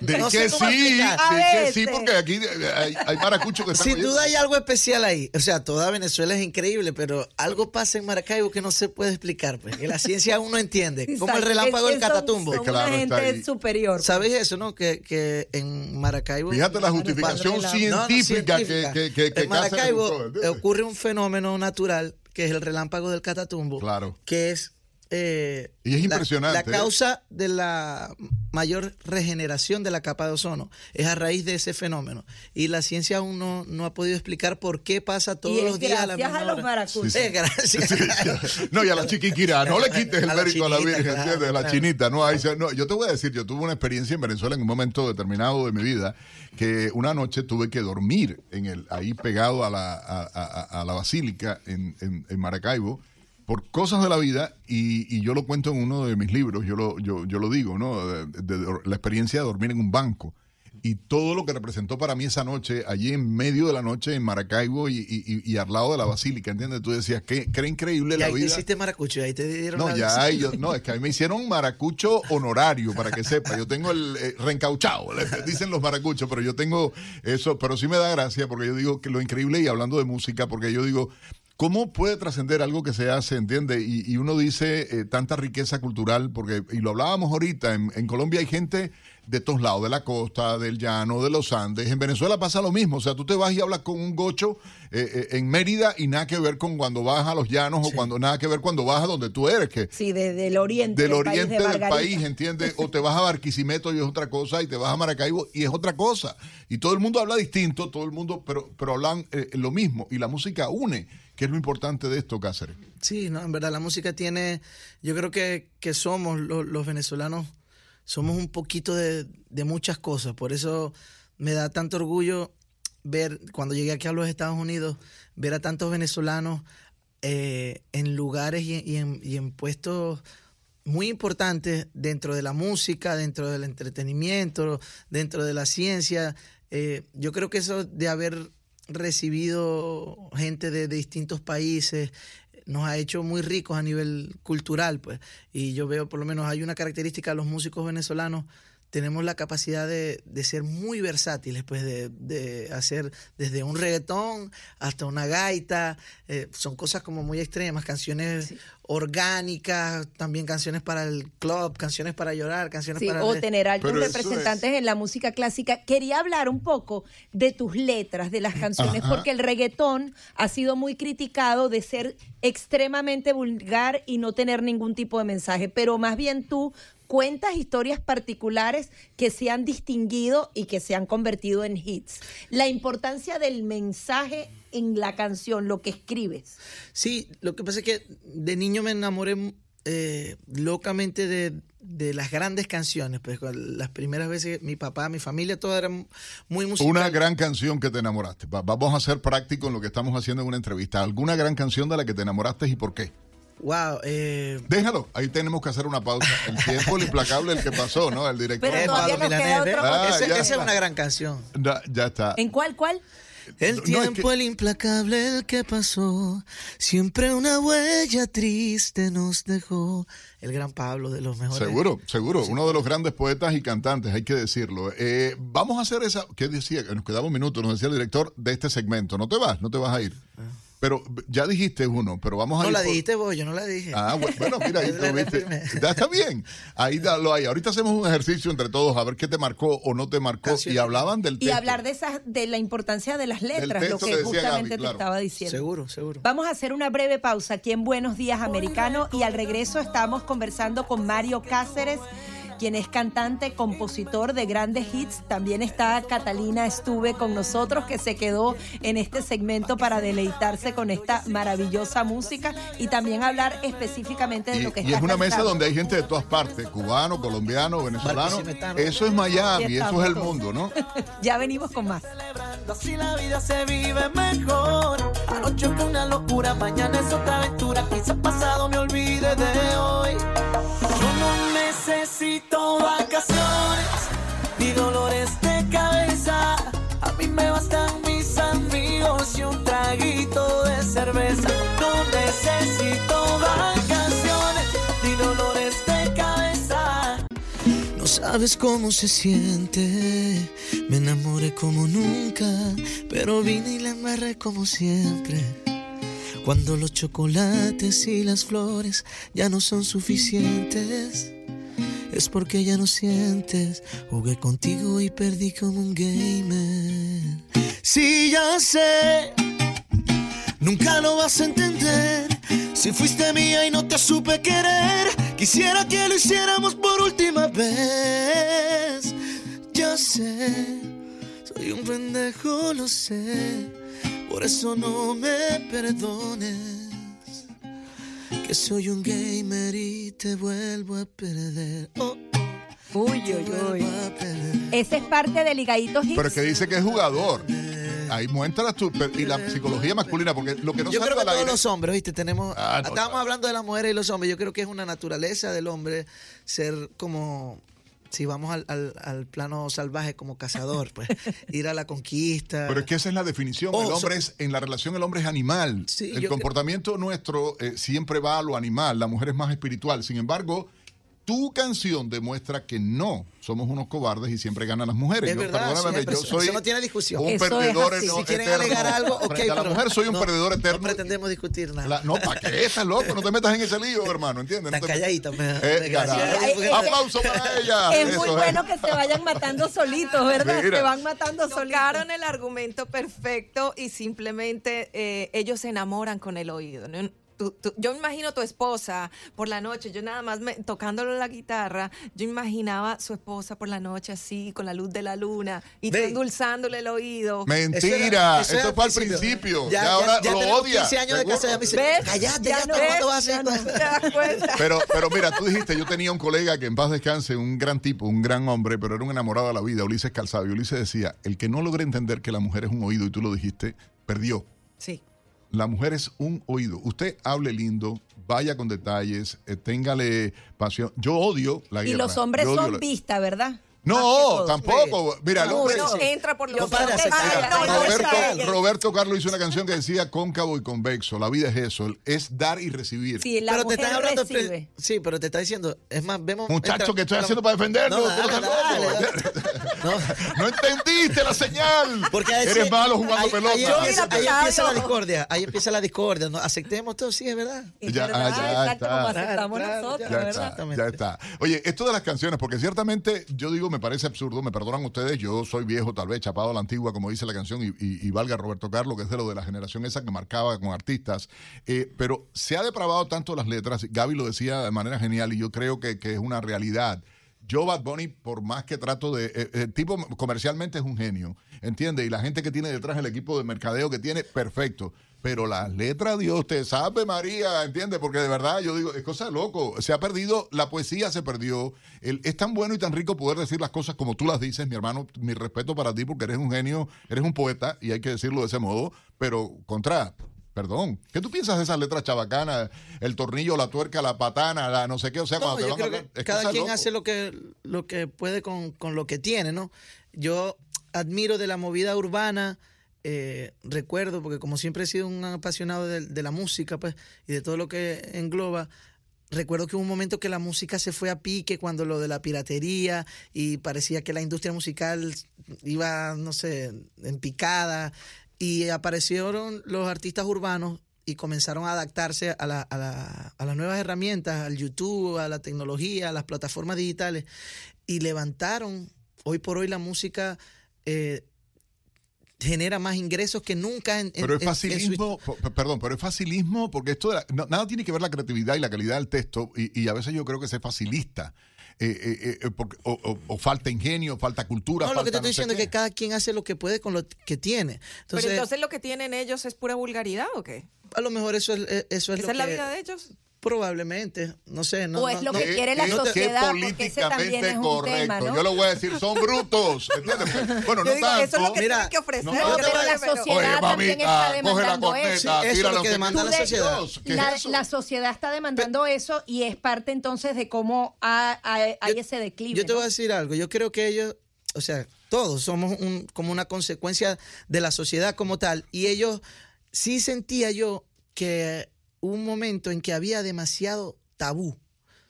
de que sí, de que sí, porque aquí hay, hay maracuchos que están Sin duda hay algo especial ahí. O sea, toda Venezuela es increíble, pero algo pasa en Maracaibo que no se puede explicar, pues. Que la ciencia aún no entiende. Como el relámpago del Catatumbo. Son, una gente superior. ¿Sabes eso, no? Que, que en Maracaibo. Fíjate la justificación científica, que, que, En Maracaibo ocurre un fenómeno natural que es el relámpago del Catatumbo. Claro. Que es eh, y es impresionante. La, ¿eh? causa de la mayor regeneración de la capa de ozono es a raíz de ese fenómeno. Y la ciencia aún no, ha podido explicar por qué pasa todos los días a la misma a los gracias. no, y a la chiquiquira, no le quites el mérito a la Virgen, ¿entiendes? La chinita. No, no, yo te voy a decir, yo tuve una experiencia en Venezuela en un momento determinado de mi vida que una noche tuve que dormir en el, ahí pegado a la, a, la basílica en, en Maracaibo por cosas de la vida, y, yo lo cuento en uno de mis libros, yo lo, yo, yo lo digo, ¿no? De, la experiencia de dormir en un banco. Y todo lo que representó para mí esa noche, allí en medio de la noche en Maracaibo y, y, al lado de la basílica, ¿entiendes? Tú decías, qué, qué increíble la ahí vida. Te hiciste maracucho, ahí te dieron No, ya, yo, no, es que a mí me hicieron maracucho honorario, para que sepa. Yo tengo el eh, reencauchado, dicen los maracuchos, pero yo tengo eso, pero sí me da gracia porque yo digo que lo increíble, y hablando de música, porque yo digo, ¿Cómo puede trascender algo que se hace, entiende? Y, uno dice eh, tanta riqueza cultural, porque, y lo hablábamos ahorita, en, Colombia hay gente de todos lados, de la costa, del llano, de los Andes. En Venezuela pasa lo mismo, o sea, tú te vas y hablas con un gocho eh, eh, en Mérida y nada que ver con cuando vas a los llanos o cuando nada que ver cuando vas a donde tú eres. Que, sí, del oriente. Del, oriente del país, ¿entiendes? O te vas a Barquisimeto y es otra cosa, y te vas a Maracaibo y es otra cosa. Y todo el mundo habla distinto, todo el mundo, pero, pero hablan lo mismo, y la música une. ¿Qué es lo importante de esto, Cáceres? Sí, no, en verdad la música tiene, yo creo que, que somos los, venezolanos, somos un poquito de, muchas cosas, por eso me da tanto orgullo ver, cuando llegué aquí a los Estados Unidos, ver a tantos venezolanos eh, en lugares y, en, puestos muy importantes dentro de la música, dentro del entretenimiento, dentro de la ciencia. Eh, yo creo que eso de haber recibido gente de, distintos países, nos ha hecho muy ricos a nivel cultural, pues. Y yo veo, por lo menos, hay una característica de los músicos venezolanos tenemos la capacidad de, de ser muy versátiles, pues de, de, hacer desde un reggaetón hasta una gaita, eh, son cosas como muy extremas, canciones orgánicas, también canciones para el club, canciones para llorar, canciones sí, para... O tener altos representantes es... en la música clásica. Quería hablar un poco de tus letras, de las canciones, Ajá. porque el reggaetón ha sido muy criticado de ser extremadamente vulgar y no tener ningún tipo de mensaje, pero más bien tú cuentas historias particulares que se han distinguido y que se han convertido en hits. La importancia del mensaje en la canción, lo que escribes. Sí, lo que pasa es que de niño me enamoré eh, locamente de, de, las grandes canciones. Pues las primeras veces mi papá, mi familia, todo era muy musical. Una gran canción que te enamoraste. Vamos a ser prácticos en lo que estamos haciendo en una entrevista. ¿Alguna gran canción de la que te enamoraste y por qué? Wow, eh... Déjalo, ahí tenemos que hacer una pausa. El tiempo, el implacable, el que pasó, ¿no? El director. Pero todavía nos queda otro... ah, esa, esa es una gran canción. Ya, ya, está. ¿En cuál, cuál? El tiempo, no, es que... el implacable, el que pasó, siempre una huella triste nos dejó. El gran Pablo de los mejores. Seguro, seguro. Sí. Uno de los grandes poetas y cantantes, hay que decirlo. Eh, vamos a hacer esa. ¿Qué decía? Nos quedaba un minuto, nos decía el director de este segmento. No te vas, no te vas a ir. Ah. Pero ya dijiste uno, pero vamos a No ir la por... dijiste vos, yo no la dije. Ah, bueno, mira, ahí lo viste. Ya está bien. Ahí lo hay. Ahorita hacemos un ejercicio entre todos a ver qué te marcó o no te marcó. Canción. Y hablaban del Y hablar de esas, de la importancia de las letras, lo que, que justamente Gaby, claro. te estaba diciendo. Seguro, seguro. Vamos a hacer una breve pausa aquí en Buenos Días Americano y al regreso estamos conversando con Mario Cáceres quien es cantante, compositor de grandes hits. También está Catalina Estuve con nosotros, que se quedó en este segmento para deleitarse con esta maravillosa música y también hablar específicamente de y, lo que y está es una cantando. mesa donde hay gente de todas partes, cubano, colombiano, venezolano. Eso es Miami, eso es el mundo, ¿no? ya venimos con más. Así la vida se vive mejor. Anoche fue una locura, mañana es otra aventura. Quizás pasado me olvide de hoy. Yo no necesito vacaciones ni dolores de cabeza. A mí me bastan mis amigos y un traguito de cerveza. No necesito vacaciones ni dolores de cabeza. No sabes cómo se siente. Me enamoré como nunca, pero vine y la amarré como siempre. Cuando los chocolates y las flores ya no son suficientes, es porque ya no sientes. Jugué contigo y perdí como un gamer. Sí, ya sé, nunca lo vas a entender. Si fuiste mía y no te supe querer, quisiera que lo hiciéramos por última vez. Ya sé, soy un pendejo, lo sé. Por eso no me perdones. Que soy un gamer y te vuelvo a perder. Oh, oh, Uy, uy, uy. Ese es parte del Ligaditos Hits. Pero que dice que es jugador. Ahí muestra tu, y la psicología masculina, porque lo que no Yo creo que todos aire- los hombres, ¿viste? Tenemos. Ah, no, estábamos no. hablando de las mujeres y los hombres. Yo creo que es una naturaleza del hombre ser como. Si vamos al, al- al plano salvaje como cazador, pues ir a la conquista. Pero es que esa es la definición. Oh, el hombre so- es, en la relación el hombre es animal. Sí, el yo- comportamiento nuestro eh, siempre va a lo animal. La mujer es más espiritual. Sin embargo, tu canción demuestra que no somos unos cobardes y siempre ganan las mujeres. Es Yo, verdad, perdóname, yo soy eso no tiene discusión. un Eso es perdedor eno- si quieren eterno. alegar algo, ok. A la mujer soy un no- perdedor eterno. No pretendemos discutir nada. La- no, ¿para qué estás loco? No te metas en ese lío, hermano, ¿entiendes? No Tan te- calladita, me- Eh, ay. Aplauso para ella. Es Eso muy bueno que se vayan matando solitos, ¿verdad? Mira. Se van matando solitos. Tocaron el argumento perfecto y simplemente eh, ellos se enamoran con el oído. ¿no? Tú- tú- yo imagino tu esposa por la noche, yo nada más me- tocándole la guitarra, yo imaginaba su esposa por la noche así, con la luz de la luna, y tú endulzándole el oído. Mentira, Eso era- eso esto fue al principio. Ya- Ya, ahora ya lo odia. 15 años de seguro. casa, ya me dice, ¿Ves? cállate, Ya ya, no, pero ¿ves? ¿cuándo vas a hacer Ya no. ¿Te das cuenta? Pero, pero mira, tú dijiste, yo tenía un colega que en paz descanse, un gran tipo, un gran hombre, pero era un enamorado de la vida, Ulises Calzado. Y Ulises decía, el que no logre entender que la mujer es un oído, y tú lo dijiste, perdió. Sí. La mujer es un oído. Usted hable lindo, vaya con detalles, eh, téngale pasión. Yo odio la Y guerra. los hombres son la- vista, ¿verdad? No, tampoco. Mira, el No, hombre- uno entra por los No para no, no, Roberto, no, no. Roberto Carlos hizo una canción que decía cóncavo y convexo. La vida es eso, es dar y recibir. Sí, la pero te están hablando recibe. sí pero te está diciendo es más vemos Muchacho, entra- ¿qué estoy pero- haciendo para no, dale. No. No entendiste la señal. Porque a Eres malo jugando ahí, pelota. Ahí empieza, ahí empieza la discordia. Ahí empieza la discordia. ¿no? Aceptemos todo, sí, es verdad. Es Ya, verdad, ah, ya exacto, está. como aceptamos Claro, claro, nosotros, Ya ¿verdad? está, ya está. Oye, esto de las canciones, porque ciertamente yo digo, me parece absurdo, me perdonan ustedes, yo soy viejo, tal vez chapado a la antigua, como dice la canción, y, y- y valga Roberto Carlos, que es de lo de la generación esa que marcaba con artistas, eh, pero se ha depravado tanto las letras, Gaby lo decía de manera genial, y yo creo que, que es una realidad. Yo, Bad Bunny, por más que trato de. eh, El tipo comercialmente es un genio, ¿entiendes? Y la gente que tiene detrás el equipo de mercadeo que tiene, perfecto. Pero las letras, Dios te sabe, María, ¿entiendes? Porque de verdad, yo digo, es cosa de loco. Se ha perdido, la poesía se perdió. El- es tan bueno y tan rico poder decir las cosas como tú las dices, mi hermano. Mi respeto para ti, porque eres un genio, eres un poeta, y hay que decirlo de ese modo. Pero, contra. Perdón, ¿qué tú piensas de esas letras chabacanas? El tornillo, la tuerca, la patana, la no sé qué, o sea, No, cuando te van a hablar, es cada quien loco. hace lo que, lo que puede con, con lo que tiene, ¿no? Yo admiro de la movida urbana, eh, recuerdo, porque como siempre he sido un apasionado de, de la música, pues, y de todo lo que engloba, recuerdo que hubo un momento que la música se fue a pique cuando lo de la piratería y parecía que la industria musical iba, no sé, en picada y aparecieron los artistas urbanos y comenzaron a adaptarse a, la- a la- a las nuevas herramientas, al YouTube, a la tecnología, a las plataformas digitales y levantaron, hoy por hoy la música eh, genera más ingresos que nunca en, Pero es en- en su facilismo, perdón, pero es facilismo porque esto de la- no- nada tiene que ver la creatividad y la calidad del texto y, y a veces yo creo que se facilista eh, eh, eh, porque- o, o- o falta ingenio, falta cultura. No, lo que te estoy diciendo es que cada quien hace lo que puede con lo que tiene. Entonces, Pero entonces lo que tienen ellos es pura vulgaridad o qué? a lo mejor eso es, eh, eso es ¿Esa lo es la vida de ellos? Probablemente, no sé. No, O es lo no- que quiere la te- sociedad, qué porque ese también políticamente es un correcto. tema, ¿no? Yo lo voy a decir, son brutos. ¿entiendes? Bueno, Yo no digo, tanto. eso es lo que Mira, tienen que ofrecer. no, pero la que- sociedad Oye, también está coge la demandando corneta, eso. Sí, eso es tira lo que que demanda la sociedad. Dios. ¿Qué es La, eso? la sociedad está demandando eso y es parte entonces de cómo ha- ha- hay Yo- ese declive. Yo te voy a decir algo. Yo creo que ellos, o sea, todos somos un- como una consecuencia de la sociedad como tal. Y ellos, sí sentía yo que un momento en que había demasiado tabú.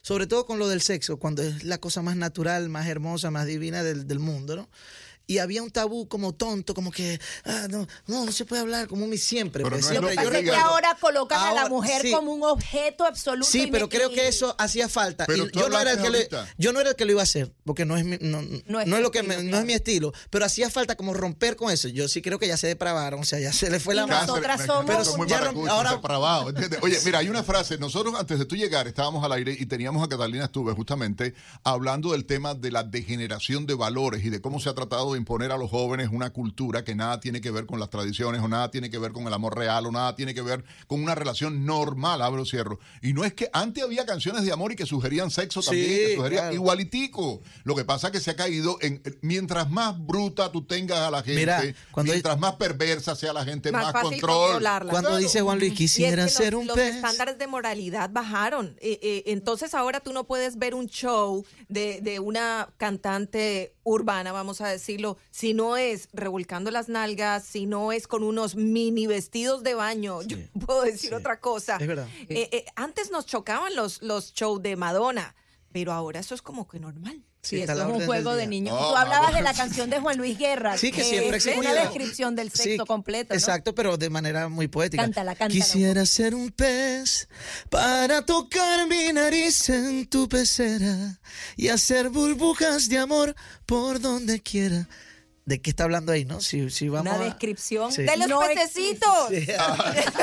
Sobre todo con lo del sexo, cuando es la cosa más natural, más hermosa, más divina del, del mundo, ¿no? Y había un tabú como tonto, como que, ah, no, no, no se puede hablar, como mi siempre. Pero pues, no es Lo lo siempre que yo es que ahora colocan a la mujer sí. como un objeto absoluto. Sí, pero creo que eso hacía falta. Y yo no era el que le, yo no era el que lo iba a hacer, porque no es mi, no, No no es es, lo que estilo, me- no es mi estilo, pero hacía falta como romper con eso. Yo sí creo que ya se depravaron, o sea, ya se le fue la mano. nosotras somos- Pero muy ya maracucho, ahora- depravado, ¿entiendes? Oye, mira, hay una frase. Nosotros antes de tú llegar estábamos al aire y teníamos a Catalina Estuve justamente hablando del tema de la degeneración de valores y de cómo se ha tratado de imponer a los jóvenes una cultura que nada tiene que ver con las tradiciones o nada tiene que ver con el amor real o nada tiene que ver con una relación normal, abro cierro. Y no es que antes había canciones de amor y que sugerían sexo Sí, también, que sugerían claro. igualitico. Lo que pasa es que se ha caído en mientras más bruta tú tengas a la gente, Mira, cuando- mientras más perversa sea la gente, Más más, fácil control. controlarla. Cuando Claro. dice Juan Luis, Y es quisiera que ser los, un los pez. estándares de moralidad bajaron. Eh, eh, entonces ahora tú no puedes ver un show de, de una cantante urbana, vamos a decirlo, si no es revolcando las nalgas, si no es con unos mini vestidos de baño. Yo puedo decir otra cosa. Es verdad. Eh, eh, antes nos chocaban los, los shows de Madonna, pero ahora eso es como que normal. Sí, la es un juego de niños. Tú hablabas de la canción de Juan Luis Guerra. Sí, que siempre es una descripción del Sí, sexo completo. ¿no? Exacto, pero de manera muy poética. Cántala, cántala. Quisiera ser un pez para tocar mi nariz en tu pecera y hacer burbujas de amor por donde quiera. ¿De qué está hablando ahí, no? Si, si vamos Una a- descripción Sí. ¡De los no pececitos! Sí.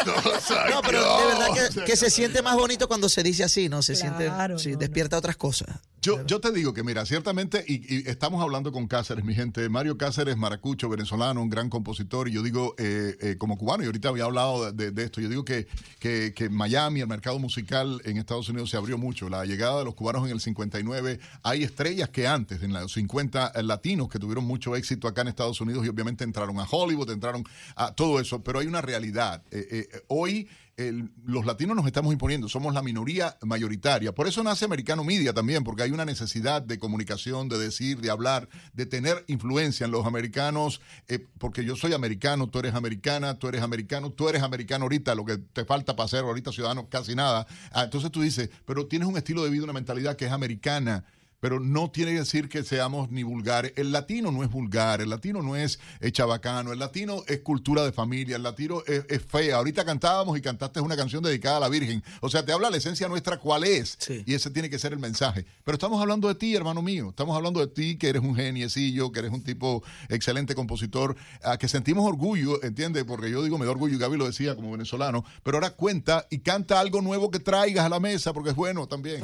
No, No, pero de verdad que, que se siente más bonito cuando se dice así, ¿no? Se Claro, siente, sí, no, no. despierta otras cosas. Yo, yo te digo que, mira, ciertamente, y, y estamos hablando con Cáceres, mi gente. Mario Cáceres, maracucho, venezolano, un gran compositor. Y yo digo, eh, eh, como cubano, y ahorita había hablado de, de esto, yo digo que, que, que Miami, el mercado musical en Estados Unidos se abrió mucho. La llegada de los cubanos en el 59, hay estrellas que antes, en los 50 eh, latinos, que tuvieron mucho éxito acá en Estados Unidos y obviamente entraron a Hollywood, entraron a todo eso. Pero hay una realidad. Eh, eh, hoy el- los latinos nos estamos imponiendo, somos la minoría mayoritaria. Por eso nace Americano Media también, porque hay una necesidad de comunicación, de decir, de hablar, de tener influencia en los americanos, eh, porque yo soy americano, tú eres americana, tú eres americano, tú eres americano ahorita, lo que te falta para ser ahorita ciudadano, casi nada. Ah, entonces tú dices, pero tienes un estilo de vida, una mentalidad que es americana pero no tiene que decir que seamos ni vulgares. El latino no es vulgar, el latino no es eh, chabacano, el latino es cultura de familia, el latino es, es fea. Ahorita cantábamos y cantaste una canción dedicada a la Virgen. O sea, te habla la esencia nuestra cuál es. Y ese tiene que ser el mensaje. Pero estamos hablando de ti, hermano mío. Estamos hablando de ti, que eres un geniecillo, que eres un tipo excelente compositor, a que sentimos orgullo, ¿entiendes? Porque yo digo, me da orgullo, y Gaby lo decía como venezolano, pero ahora cuenta y canta algo nuevo que traigas a la mesa, porque es bueno también.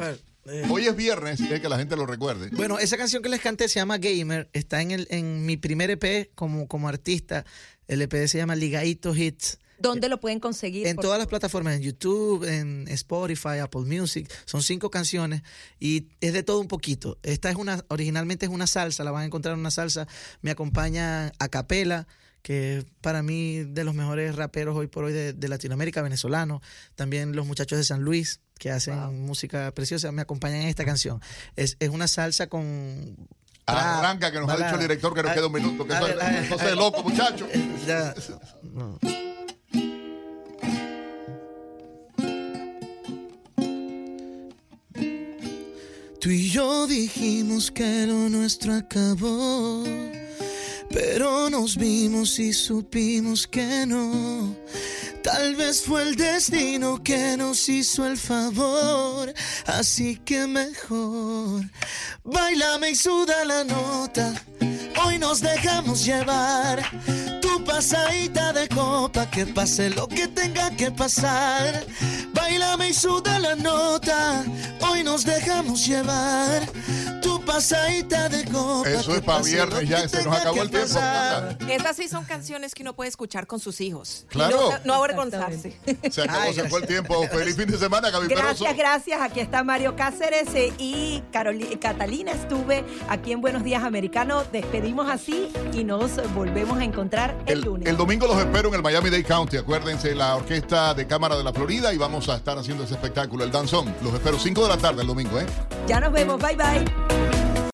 Hoy es viernes, es que la gente lo recuerde. Bueno, esa canción que les canté se llama Gamer. Está en, el, en mi primer EP como, como artista. El EP se llama Ligaito Hits. ¿Dónde lo pueden conseguir? En todas las plataformas, en YouTube, en Spotify, Apple Music. Son cinco canciones y es de todo un poquito. Esta es una, originalmente es una salsa, la van a encontrar en una salsa. Me acompaña a capela, que para mí de los mejores raperos hoy por hoy de, de Latinoamérica, venezolano. También los muchachos de San Luis, que hacen música preciosa, me acompañan en esta canción. Es, es una salsa con... trap, Arranca, que nos ha dicho el director que nos Ah, queda un minuto. Que a a loco, muchacho. Ya. No. Tú y yo dijimos que lo nuestro acabó, pero nos vimos y supimos que no. Tal vez fue el destino que nos hizo el favor, así que mejor bailame y suda la nota. Hoy nos dejamos llevar tu pasadita de copa, que pase lo que tenga que pasar. Bailame y suda la nota. Hoy nos dejamos llevar tu pasadita de copa. Eso que es para viernes que ya, se nos acabó el tiempo. Esas sí son canciones que uno puede escuchar con sus hijos. Claro. No, no avergonzarse. Se acabó, se fue el tiempo. Feliz fin de semana, Gaby Peroso. Gracias, gracias. Aquí está Mario Cáceres eh, y Catalina estuve aquí en Buenos Días Americano. Despedimos así y nos volvemos a encontrar el, lunes. El domingo los espero en el Miami-Dade County. Acuérdense, la Orquesta de Cámara de la Florida y vamos a estar haciendo ese espectáculo, el danzón. Los espero 5 de la tarde el domingo, ¿eh? Ya nos vemos. Bye bye.